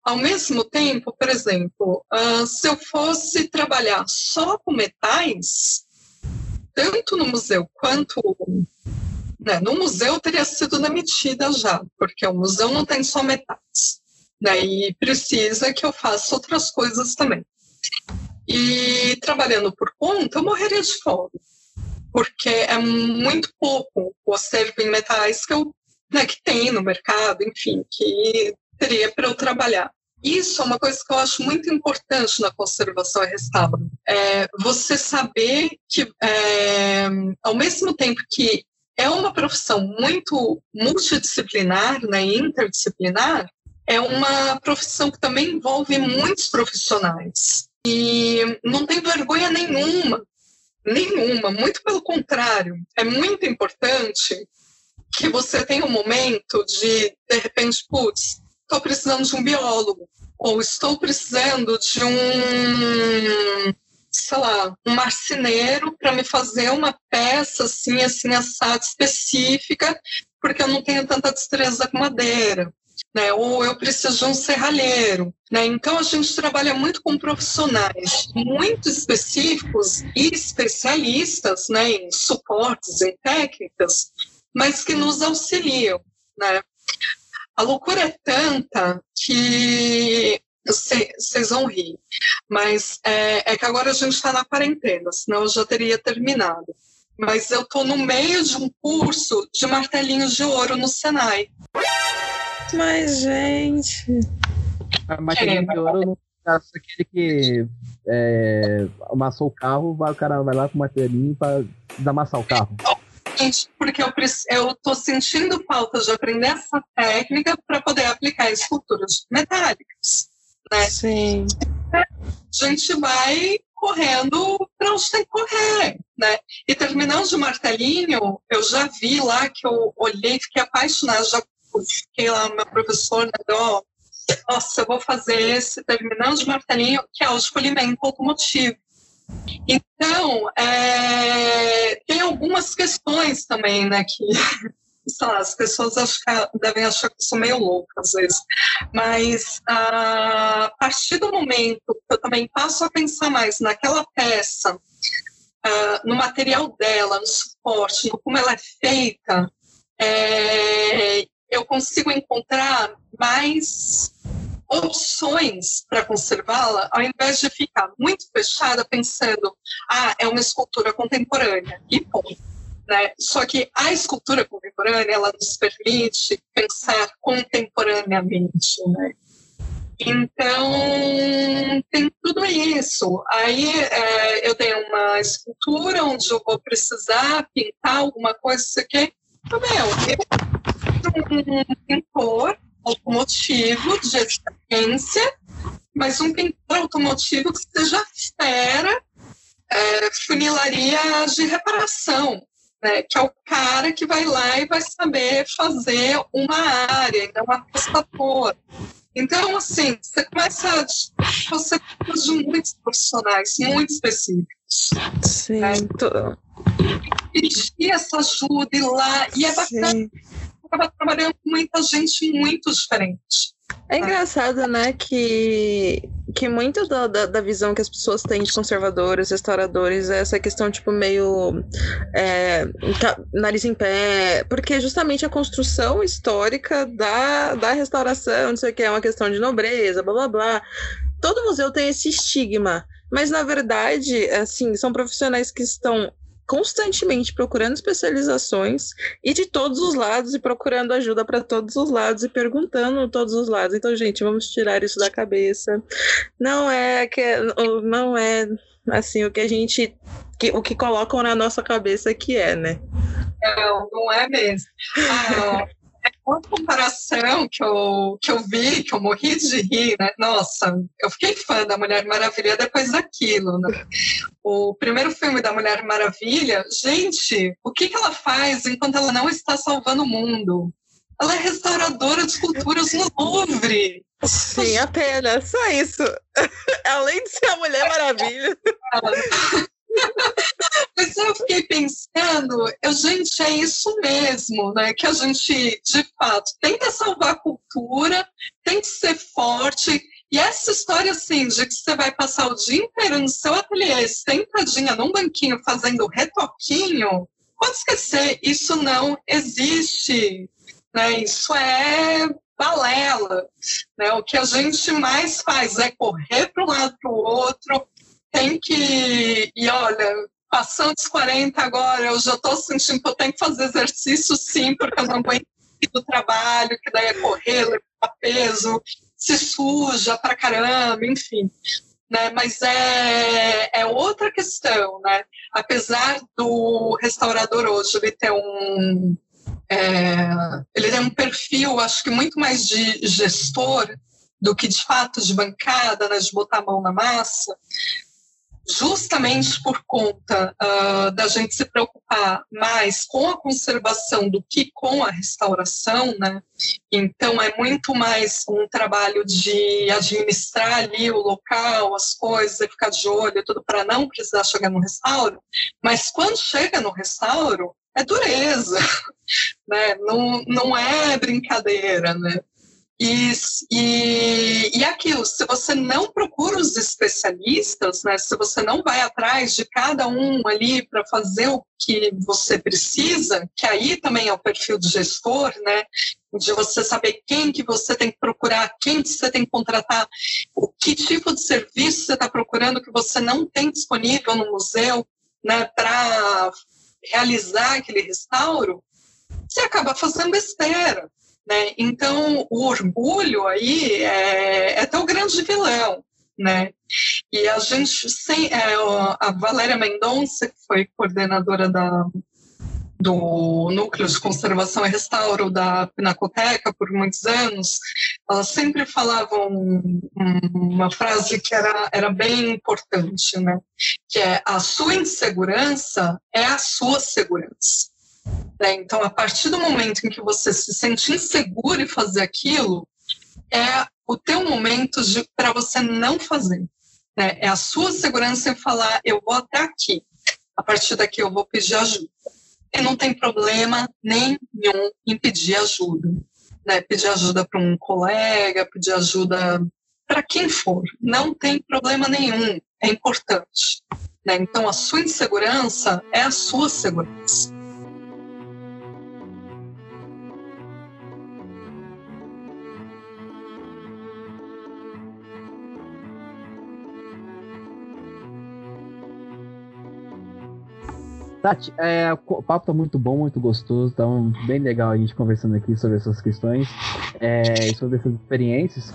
ao mesmo tempo, por exemplo, ah, se eu fosse trabalhar só com metais, tanto no museu quanto né, no museu teria sido demitida já, porque o museu não tem só metais né? E precisa que eu faça outras coisas também. E trabalhando por conta, eu morreria de fome, porque é muito pouco o acervo em metais que eu né, que tem no mercado, enfim, que teria para eu trabalhar. Isso é uma coisa que eu acho muito importante na conservação e restauro. É você saber que, é, ao mesmo tempo que é uma profissão muito multidisciplinar, né, interdisciplinar, é uma profissão que também envolve muitos profissionais. E não tem vergonha nenhuma, nenhuma, muito pelo contrário. É muito importante que você tenha um momento de, de repente, putz, estou precisando de um biólogo, ou estou precisando de um, sei lá, um marceneiro para me fazer uma peça assim, assim, assada específica, porque eu não tenho tanta destreza com madeira né? ou eu preciso de um serralheiro. Né? Então, a gente trabalha muito com profissionais muito específicos e especialistas né, em suportes, em técnicas, mas que nos auxiliam. Né? A loucura é tanta que vocês vão rir, mas é, é, que agora a gente está na quarentena, senão eu já teria terminado. Mas eu estou no meio de um curso de martelinhos de ouro no Senai. Mas, gente. A martelinho de ouro não é aquele que é, amassou o carro, vai, o cara vai lá com o martelinho para desamassar o carro. Porque eu, eu tô sentindo falta de aprender essa técnica para poder aplicar esculturas metálicas. Né? Sim. A gente vai correndo para onde tem que correr, né? E terminando de martelinho, eu já vi lá que eu olhei, fiquei apaixonada, já fiquei lá, meu professor, né, deu, nossa, eu vou fazer esse terminando de martelinho, que é o escolhimento automotivo. Então, é, tem algumas questões também, né, que, sei lá, as pessoas acham, devem achar que eu sou meio louca às vezes, mas a partir do momento que eu também passo a pensar mais naquela peça, uh, no material dela, no suporte, no como ela é feita, é, eu consigo encontrar mais opções para conservá-la, ao invés de ficar muito fechada pensando, ah, é uma escultura contemporânea, e ponto. Né? Só que a escultura contemporânea, ela nos permite pensar contemporaneamente, né? Então, tem tudo isso. Aí é, eu tenho uma escultura onde eu vou precisar pintar alguma coisa, isso aqui. Meu, eu pintor automotivo de experiência, mas um pintor automotivo que seja fera é, funilaria de reparação. né, que é o cara que vai lá e vai saber fazer uma área, então uma prestador. Então, assim, você começa, você precisa de muitos profissionais, muito específicos. Sim. Né? Pedir essa ajuda e lá, e é bacana, acaba trabalhando com muita gente muito diferente. É engraçado, né, que, que muito da, da, da, visão que as pessoas têm de conservadores, restauradores, é essa questão, tipo, meio é, nariz em pé, porque justamente a construção histórica da, da restauração, não sei o que, é uma questão de nobreza, blá blá blá. Todo museu tem esse estigma, mas na verdade, assim, são profissionais que estão constantemente procurando especializações e de todos os lados e procurando ajuda para todos os lados e perguntando todos os lados. Então, gente, vamos tirar isso da cabeça. Não é que não é assim o que a gente que, o que colocam na nossa cabeça que é, né? Não, não é mesmo. Ah, uma comparação que eu, que eu vi, que eu morri de rir, né? Nossa, eu fiquei fã da Mulher Maravilha depois daquilo, né? O primeiro filme da Mulher Maravilha, gente, o que, que ela faz enquanto ela não está salvando o mundo? Ela é restauradora de esculturas no Louvre. Sim, apenas, só isso. Além de ser a Mulher Maravilha. Mas eu fiquei pensando, eu, gente, é isso mesmo, né? Que a gente, de fato, tenta salvar a cultura, tem que ser forte. E essa história, assim, de que você vai passar o dia inteiro no seu ateliê, sentadinha num banquinho, fazendo retoquinho, pode esquecer, isso não existe. Né? Isso é balela. Né? O que a gente mais faz é correr para um lado para o outro, tem que. E olha, passando os 40 agora, eu já estou sentindo que eu tenho que fazer exercício sim, porque eu não aguento do trabalho, que daí é correr, levar peso, se suja pra caramba, enfim. Né? Mas é, é outra questão, né? Apesar do restaurador hoje ele ter um. É, ele tem um perfil, acho que muito mais de gestor do que de fato de bancada, né, de botar a mão na massa justamente por conta uh, da gente se preocupar mais com a conservação do que com a restauração, né? Então é muito mais um trabalho de administrar ali o local, as coisas, ficar de olho, tudo para não precisar chegar no restauro. Mas quando chega no restauro, é dureza, né? Não, não é brincadeira, né? E, e, e aquilo, se você não procura os especialistas, né, se você não vai atrás de cada um ali para fazer o que você precisa, que aí também é o perfil do gestor, né, de você saber quem que você tem que procurar, quem que você tem que contratar, o que tipo de serviço você está procurando que você não tem disponível no museu, né, para realizar aquele restauro, você acaba fazendo besteira. Né? Então, o orgulho aí é, é grande vilão. Né? E a gente, sem, é, a Valéria Mendonça, que foi coordenadora da, do Núcleo de Conservação e Restauro da Pinacoteca por muitos anos, ela sempre falava um, uma frase que era, era bem importante, né? que é a sua insegurança é a sua segurança. Né? Então, a partir do momento em que você se sente inseguro em fazer aquilo, é o teu momento para você não fazer. Né? É a sua segurança em falar, eu vou até aqui. A partir daqui eu vou pedir ajuda. E não tem problema nenhum em pedir ajuda. Né? Pedir ajuda para um colega, pedir ajuda para quem for. Não tem problema nenhum. É importante. Né? Então, a sua insegurança é a sua segurança. Tati, é, o papo tá muito bom, muito gostoso, tá um, bem legal a gente conversando aqui sobre essas questões é, sobre essas experiências.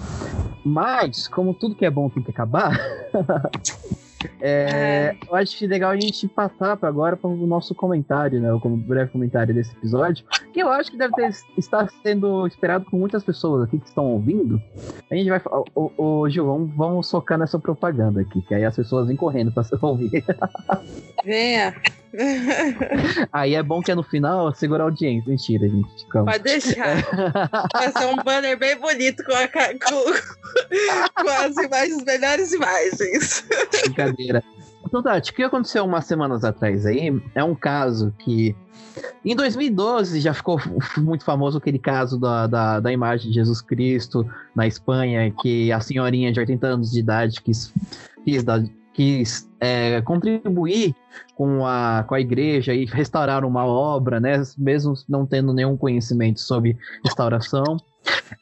Mas, como tudo que é bom tem que acabar, é, eu acho legal a gente passar para agora para o nosso comentário, né? Como breve comentário desse episódio, que eu acho que deve ter, estar sendo esperado por muitas pessoas aqui que estão ouvindo. A gente vai. Ô, ô, Gil, vamos, vamos socar nessa propaganda aqui, que aí as pessoas vêm correndo para ouvir. Venha! Aí é bom que é no final segurar a audiência. Mentira, gente. Calma. Pode deixar. Vai ser um banner bem bonito com, a, com, com as imagens, melhores imagens. Brincadeira. Então, Tati, o que aconteceu umas semanas atrás aí é um caso que. Em 2012 já ficou muito famoso aquele caso da, da, da imagem de Jesus Cristo na Espanha, que a senhorinha de 80 anos de idade quis, quis, quis é, contribuir com a, com a igreja e restaurar uma obra, né? Mesmo não tendo nenhum conhecimento sobre restauração.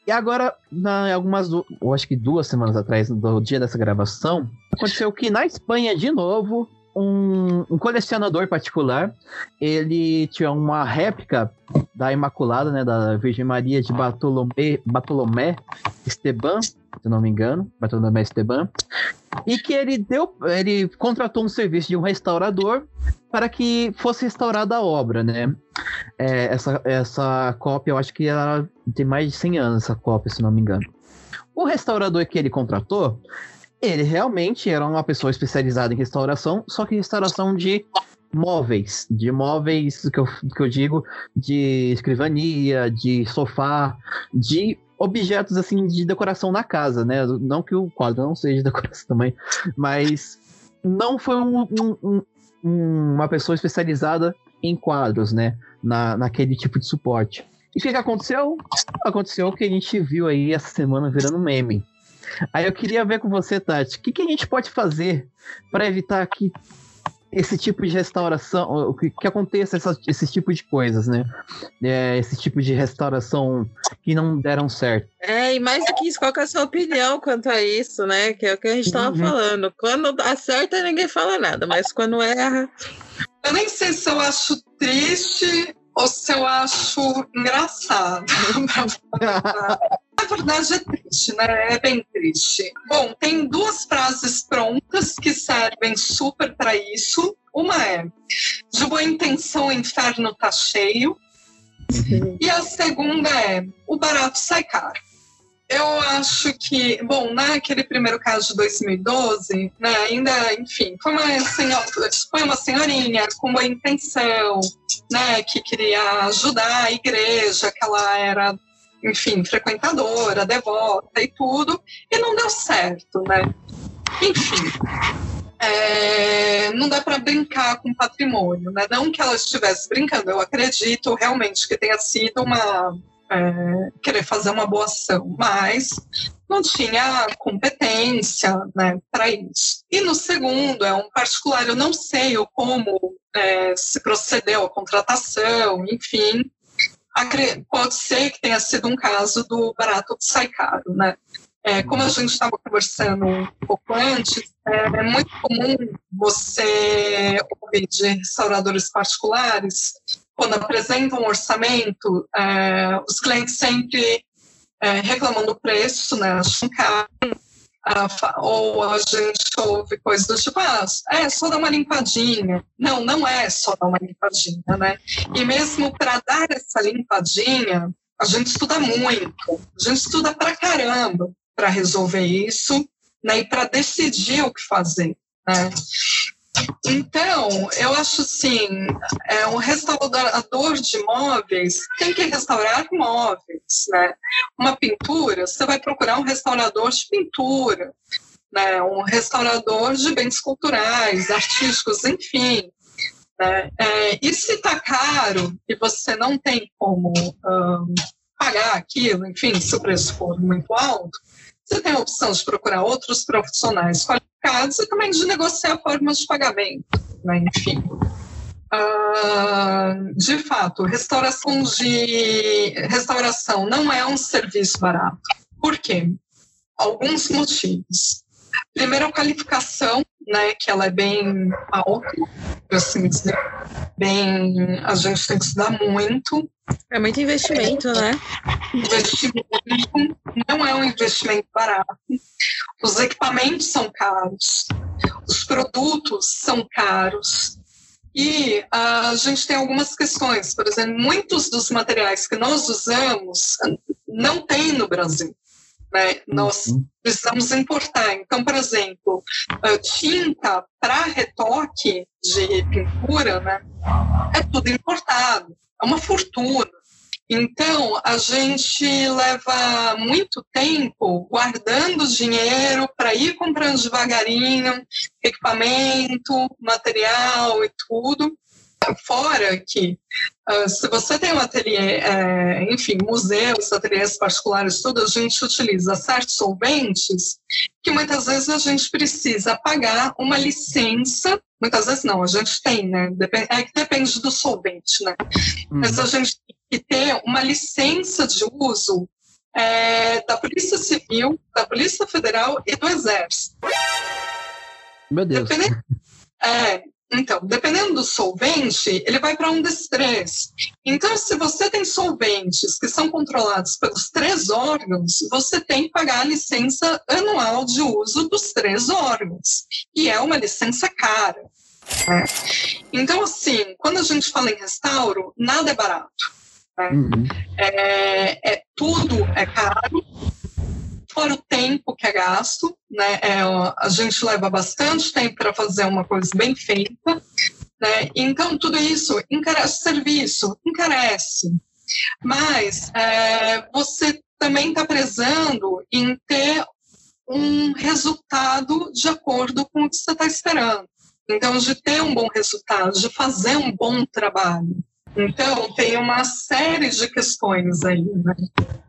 E agora, na, algumas, eu acho que duas semanas atrás, do dia dessa gravação, aconteceu que na Espanha, de novo, um, um, colecionador particular, ele tinha uma réplica da Imaculada, né, da Virgem Maria de Bartolomé, Bartolomé Esteban, se não me engano, Bartolomé Esteban, e que ele deu, ele contratou um serviço de um restaurador para que fosse restaurada a obra, né? É, essa, essa cópia, eu acho que ela tem mais de 100 anos, essa cópia, se não me engano. O restaurador que ele contratou, ele realmente era uma pessoa especializada em restauração, só que restauração de móveis, de móveis que eu, que eu digo, de escrivania, de sofá, de objetos assim de decoração na casa, né? Não que o quadro não seja de decoração também, mas não foi um, um, um, uma pessoa especializada em quadros, né? Na, naquele tipo de suporte. E o que, que aconteceu? Aconteceu o que a gente viu aí essa semana virando meme. Aí eu queria ver com você, Tati, o que, que a gente pode fazer para evitar que esse tipo de restauração, que, que aconteça essa, esse tipo de coisas, né? É, esse tipo de restauração que não deram certo. É, e mais do que isso, qual que é a sua opinião quanto a isso, né? Que é o que a gente estava uhum. falando. Quando acerta, ninguém fala nada, mas quando erra. Eu nem sei se eu acho triste ou se eu acho engraçado. Na verdade é triste, né? É bem triste. Bom, tem duas frases prontas que servem super para isso. Uma é: de boa intenção o inferno tá cheio. Uhum. E a segunda é: o barato sai caro. Eu acho que, bom, naquele primeiro caso de 2012, né, ainda, enfim, foi uma, senhora, foi uma senhorinha com boa intenção, né, que queria ajudar a igreja, que ela era enfim, frequentadora, devota e tudo, e não deu certo, né? Enfim, é, não dá para brincar com patrimônio, né? Não que ela estivesse brincando, eu acredito realmente que tenha sido uma é, querer fazer uma boa ação, mas não tinha competência né, para isso. E no segundo, é um particular, eu não sei como é, se procedeu a contratação, enfim, pode ser que tenha sido um caso do barato que sai caro, né? É, como a gente estava conversando um pouco antes, é, é, muito comum você ouvir de restauradores particulares, quando apresentam um orçamento, é, os clientes sempre é, reclamam do preço, né, acham caro, ou a gente ouve coisas do tipo, ah, é só dar uma limpadinha. Não, não é só dar uma limpadinha, né? E mesmo para dar essa limpadinha, a gente estuda muito, a gente estuda pra caramba para resolver isso, né? E para decidir o que fazer, né? Então, eu acho assim, é, um restaurador de móveis tem que restaurar móveis, né? Uma pintura, você vai procurar um restaurador de pintura, né? Um restaurador de bens culturais, artísticos, enfim. Né? É, e se está caro e você não tem como um, pagar aquilo, enfim, se o preço for muito alto, você tem a opção de procurar outros profissionais qualificados e também de negociar formas de pagamento, né? enfim. Uh, de fato, restauração de restauração não é um serviço barato. Por quê? Alguns motivos. Primeiro, a qualificação, né, que ela é bem alta, por assim dizer. Bem, a gente tem que estudar muito. É muito investimento, é, né? Investimento não é um investimento barato. Os equipamentos são caros, os produtos são caros. E a gente tem algumas questões, por exemplo, muitos dos materiais que nós usamos não tem no Brasil. Né? Nós Uhum. precisamos importar. Então, por exemplo, tinta para retoque de pintura, né, é tudo importado, é uma fortuna. Então, a gente leva muito tempo guardando dinheiro para ir comprando devagarinho equipamento, material e tudo. Fora que, uh, se você tem um ateliê, é, enfim, museus, ateliês particulares, tudo, a gente utiliza certos solventes que muitas vezes a gente precisa pagar uma licença. Muitas vezes não, a gente tem, né? Dep é que depende do solvente, né? Uhum. Mas a gente tem que ter uma licença de uso é, da Polícia Civil, da Polícia Federal e do Exército. Meu Deus. Dependendo, é, então, dependendo do solvente, ele vai para um desses três. Então, se você tem solventes que são controlados pelos três órgãos, você tem que pagar a licença anual de uso dos três órgãos. E é uma licença cara. né? Então, assim, quando a gente fala em restauro, nada é barato. Uhum. É, é- tudo é caro, fora o tempo que é gasto, né? É, a gente leva bastante tempo para fazer uma coisa bem feita, né? Então tudo isso encarece o serviço, encarece, mas é, você também está prezando em ter um resultado de acordo com o que você está esperando. Então, de ter um bom resultado, de fazer um bom trabalho. Então, tem uma série de questões aí, né?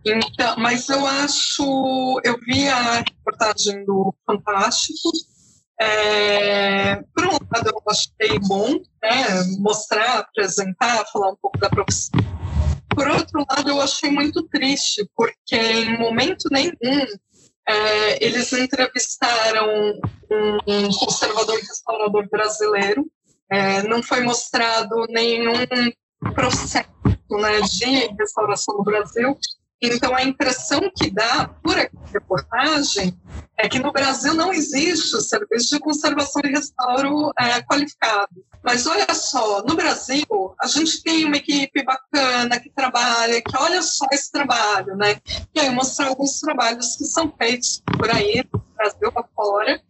Então, mas eu acho, eu vi a reportagem do Fantástico. É, por um lado, eu achei bom né, mostrar, apresentar, falar um pouco da profissão. Por outro lado, eu achei muito triste, porque em momento nenhum é, eles entrevistaram um, conservador restaurador brasileiro. É, não foi mostrado nenhum processo né, de restauração no Brasil. Então, a impressão que dá por aquela reportagem é que no Brasil não existe o serviço de conservação e restauro é, qualificado. Mas olha só, no Brasil, a gente tem uma equipe bacana que trabalha, que olha só esse trabalho, né? E aí mostrar alguns trabalhos que são feitos por aí, no Brasil afora,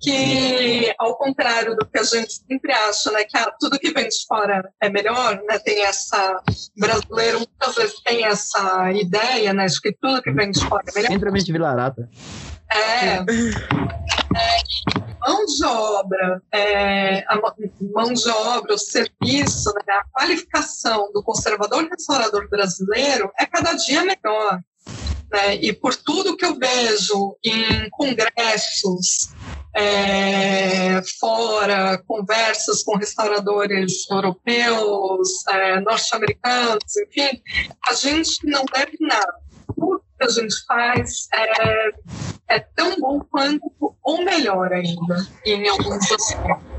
que, ao contrário do que a gente sempre acha, né, que ah, tudo que vem de fora é melhor, né, tem essa, o brasileiro muitas vezes tem essa ideia, né, de que tudo que vem de fora é melhor. Simplesmente Vilarata. É, é, mão de obra, é, a mão- de obra, o serviço, né, a qualificação do conservador restaurador brasileiro é cada dia melhor. Né? E por tudo que eu vejo em congressos é, fora, conversas com restauradores europeus, é, norte-americanos, enfim, a gente não deve nada. Tudo que a gente faz é, é tão bom quanto, ou melhor ainda, em alguns aspectos.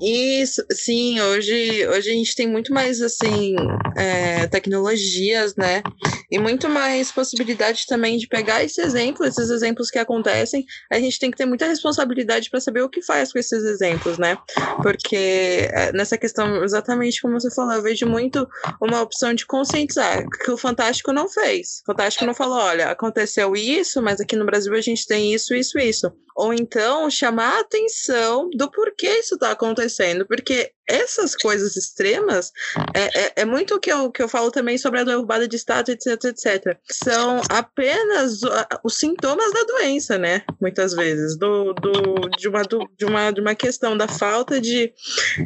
Isso, sim, hoje, hoje a gente tem muito mais, assim, é, tecnologias, né? E muito mais possibilidade também de pegar esse exemplo, esses exemplos que acontecem. A gente tem que ter muita responsabilidade para saber o que faz com esses exemplos, né? Porque é, nessa questão, exatamente como você falou, eu vejo muito uma opção de conscientizar, que o Fantástico não fez. O Fantástico não falou, olha, aconteceu isso, mas aqui no Brasil a gente tem isso, isso, isso. Ou então chamar a atenção do porquê isso está acontecendo, porque essas coisas extremas é, é, é muito o que eu, que eu falo também sobre a derrubada de status, etc, etc. São apenas o- os sintomas da doença, né? Muitas vezes, do, do, de, uma, do- de, uma, de uma questão da falta de,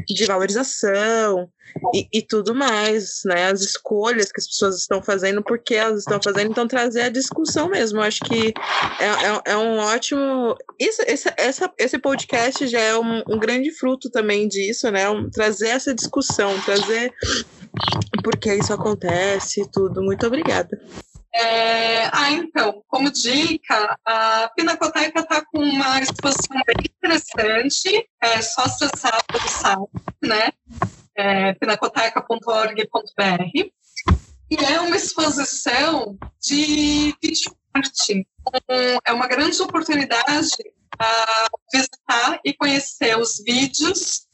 de valorização e, e tudo mais, né? As escolhas que as pessoas estão fazendo, porque elas estão fazendo, então trazer a discussão mesmo. Eu acho que é, é, é um ótimo. Isso, esse, essa, esse podcast já é um, um grande fruto também disso, né? Um- trazer essa discussão, trazer por que isso acontece e tudo. Muito obrigada. É, ah, então, como dica, a Pinacoteca está com uma exposição bem interessante, é só acessar o site, né? É, pinacoteca.org.br. E é uma exposição de videoarte. Um, é uma grande oportunidade a visitar e conhecer os vídeos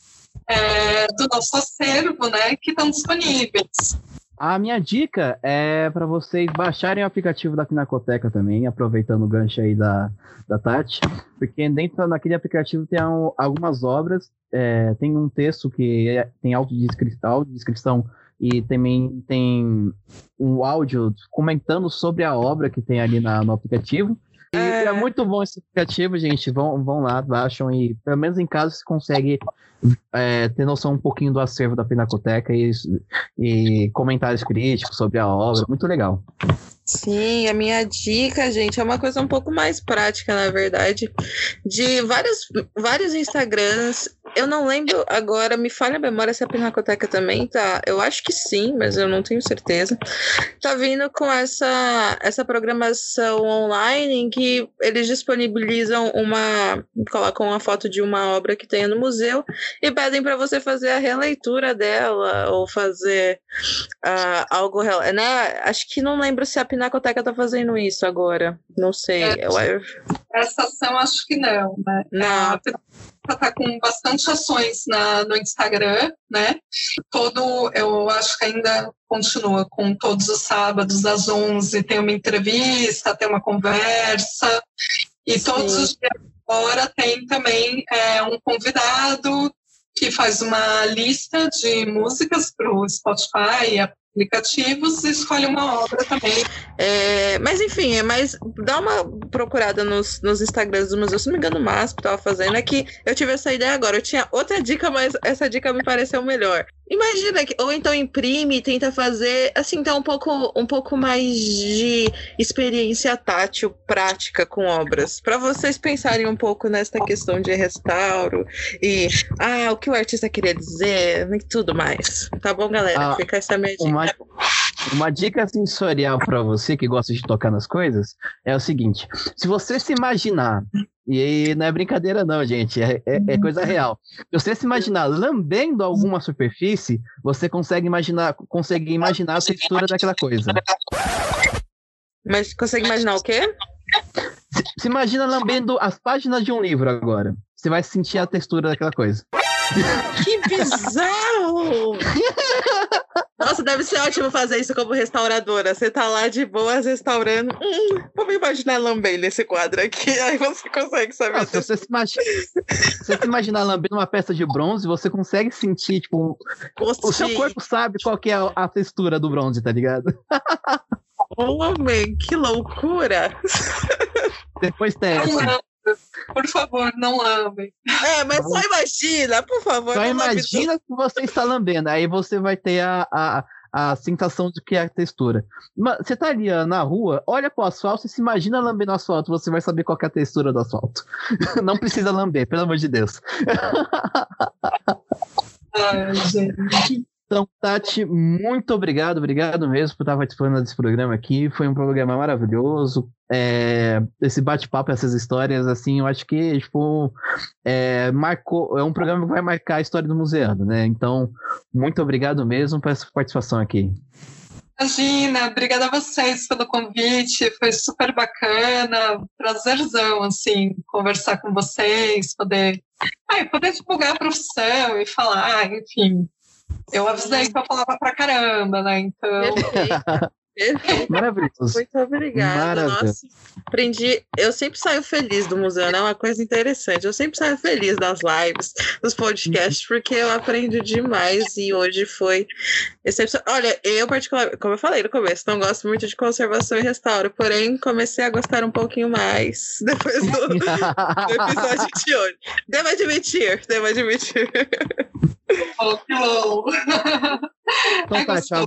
é, do nosso acervo, né, que estão disponíveis. a minha dica é para vocês baixarem o aplicativo da Pinacoteca também, aproveitando o gancho aí da, da Tati, porque dentro daquele aplicativo tem algumas obras, é, tem um texto que é, tem audiodescrição, descrição e também tem um áudio comentando sobre a obra que tem ali na, no aplicativo. E é... é muito bom esse aplicativo, gente. Vão, vão lá, baixam e pelo menos em casa você consegue é, ter noção um pouquinho do acervo da Pinacoteca e, e comentários críticos sobre a obra. Muito legal. Sim, a minha dica, gente, é uma coisa um pouco mais prática, na verdade, de vários, vários Instagrams. Eu não lembro agora, me falha a memória se a Pinacoteca também tá. Eu acho que sim, mas eu não tenho certeza. Tá vindo com essa, essa programação online em que eles disponibilizam uma. colocam uma foto de uma obra que tenha no museu e pedem para você fazer a releitura dela ou fazer uh, algo. Né? Acho que não lembro se a Pinacoteca tá fazendo isso agora. Não sei. É, eu, eu... Essa ação acho que não, né? Não. A tá com bastante ações na, no Instagram, né? Todo, eu acho que ainda continua com todos os sábados às 11 tem uma entrevista, tem uma conversa e Sim. todos os dias agora tem também é, um convidado que faz uma lista de músicas para o Spotify, aplicativos e escolhe uma obra também. É, mas enfim, é mais. Dá uma procurada nos, nos Instagrams do museu. Se não me engano, o Masp estava fazendo. É que eu tive essa ideia agora. Eu tinha outra dica, mas essa dica me pareceu melhor. Imagina que, ou então imprime e tenta fazer, assim, então um pouco, um pouco mais de experiência tátil, prática com obras, para vocês pensarem um pouco nessa questão de restauro e ah, o que o artista queria dizer e tudo mais. Tá bom, galera? Ah, Fica essa minha dica. Uma, uma dica sensorial para você que gosta de tocar nas coisas é o seguinte: se você se imaginar e não é brincadeira, não, gente. É, é, é, coisa real. Se você se imaginar lambendo alguma superfície, você consegue imaginar, consegue imaginar a textura daquela coisa. Mas consegue imaginar o quê? Se, se imagina lambendo as páginas de um livro agora. Você vai sentir a textura daquela coisa. Que bizarro! Nossa, deve ser ótimo fazer isso como restauradora. Você tá lá de boas restaurando. Hum, vamos imaginar lambendo esse quadro aqui. Aí você consegue saber. Não, se você se, imagina, você se imaginar lambendo uma peça de bronze, você consegue sentir, tipo. O seu corpo sabe qual que é a, a textura do bronze, tá ligado? Homem, que loucura! Depois teste. Por favor, não lambem. É, mas só imagina, por favor. Só imagina que você está lambendo. Aí você vai ter a, a, a sensação de que é a textura. Você tá ali na rua, olha pro asfalto e se imagina lambendo o asfalto, você vai saber qual é a textura do asfalto. Não precisa lamber, pelo amor de Deus. Ai, gente. Então, Tati, muito obrigado, obrigado mesmo por estar participando desse programa aqui. Foi um programa maravilhoso. É, esse bate-papo, essas histórias, assim, eu acho que tipo, é, marcou, é um programa que vai marcar a história do museano, né? Então, muito obrigado mesmo por essa participação aqui. Imagina, obrigada a vocês pelo convite, foi super bacana, prazerzão, assim, conversar com vocês, poder, ai, poder divulgar a profissão e falar, enfim, eu avisei que eu falava pra caramba, né? Então. Perfeito. Maravilhoso. Muito obrigada. Nossa, aprendi. Eu sempre saio feliz do museu, né? É uma coisa interessante. Eu sempre saio feliz das lives, dos podcasts, porque eu aprendo demais e hoje foi excepcional. Olha, eu, particularmente, como eu falei no começo, não gosto muito de conservação e restauro, porém comecei a gostar um pouquinho mais depois do, do episódio de hoje. Devo admitir, devo admitir. Então, é tá.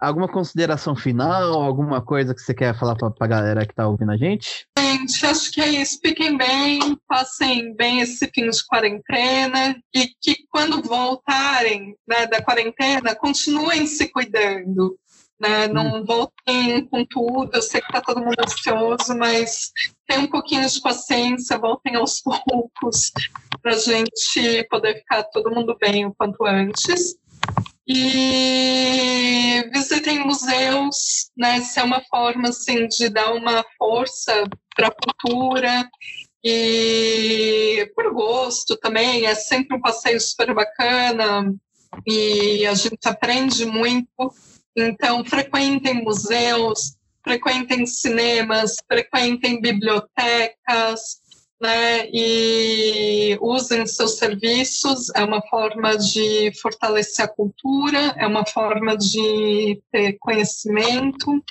Alguma consideração final? Alguma coisa que você quer falar para a galera que está ouvindo a gente? Gente, acho que é isso. Fiquem bem, passem bem esse fim de quarentena e que quando voltarem né, da quarentena, continuem se cuidando. Né? Não hum. voltem com tudo. Eu sei que está todo mundo ansioso, mas tenham um pouquinho de paciência, voltem aos poucos para a gente poder ficar todo mundo bem o quanto antes. E visitem museus, né? Isso é uma forma assim de dar uma força para a cultura e por gosto também. É sempre um passeio super bacana. e a gente aprende muito. Então, frequentem museus, frequentem cinemas, frequentem bibliotecas, né, e usem seus serviços. É uma forma de fortalecer a cultura, é uma forma de ter conhecimento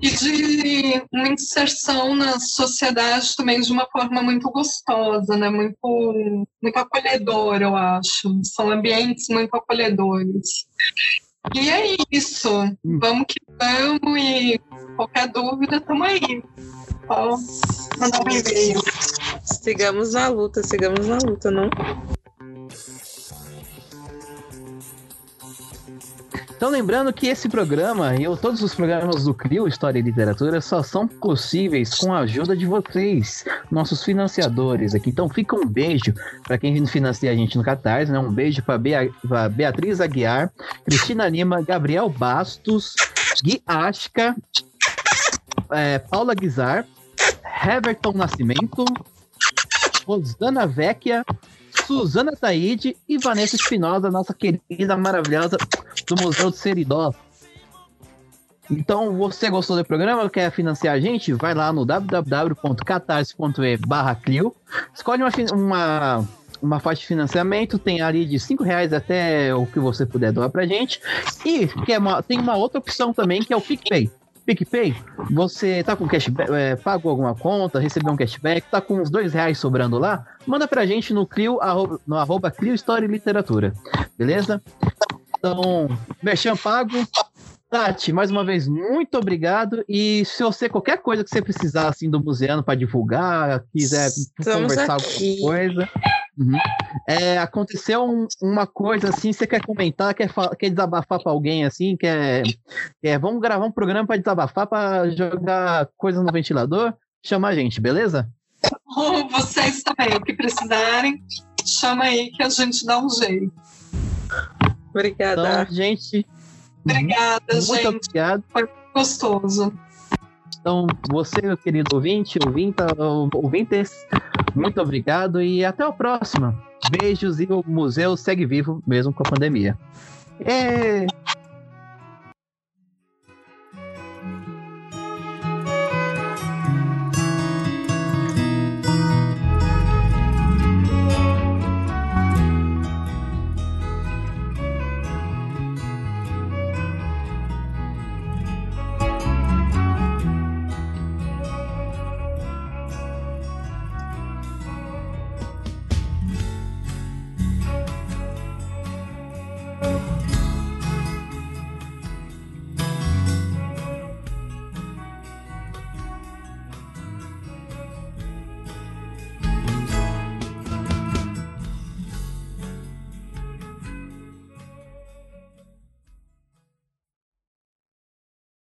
e de uma inserção na sociedade também de uma forma muito gostosa, né? Muito, muito acolhedora, eu acho. São ambientes muito acolhedores. E é isso. Vamos que vamos e qualquer dúvida, estamos aí. Só mandar um e-mail. Sigamos na luta, sigamos na luta, não? Então, lembrando que esse programa e todos os programas do CRIO História e Literatura só são possíveis com a ajuda de vocês, nossos financiadores aqui. Então, fica um beijo para quem financia a gente no Catarse, né? Um beijo para Bea Beatriz Aguiar, Cristina Lima, Gabriel Bastos, Gui Ashka, é, Paula Guizar, Heverton Nascimento, Rosana Vecchia, Suzana Taide e Vanessa Espinosa, nossa querida, maravilhosa do Museu de Seridó. Então, você gostou do programa? Quer financiar a gente? Vai lá no www.catarse.e barra. Escolhe uma, uma, uma faixa de financiamento, tem ali de 5 reais até o que você puder doar pra gente. E uma, tem uma outra opção também, que é o PicPay. PicPay, você tá com cashback, é, pagou alguma conta, recebeu um cashback, tá com uns dois reais sobrando lá, manda pra gente no Clio, arroba, no arroba Clio História e Literatura, beleza? Então, Merchan pago. Tati, mais uma vez, muito obrigado. E se você, qualquer coisa que você precisar assim, do Museano para divulgar, quiser Estamos conversar aqui. alguma coisa. Uhum. É, aconteceu um- uma coisa assim, você quer comentar, quer, quer desabafar para alguém assim, quer, quer. Vamos gravar um programa para desabafar, para jogar coisa no ventilador? Chama a gente, beleza? Ou vocês também, o que precisarem, chama aí que a gente dá um jeito. Obrigada. Então, gente. Obrigada, Muito gente. obrigado. Gostoso. Então, você, meu querido ouvinte, ouvinta, ou- ouvintes, muito obrigado e até a próxima. Beijos e o museu segue vivo mesmo com a pandemia. É.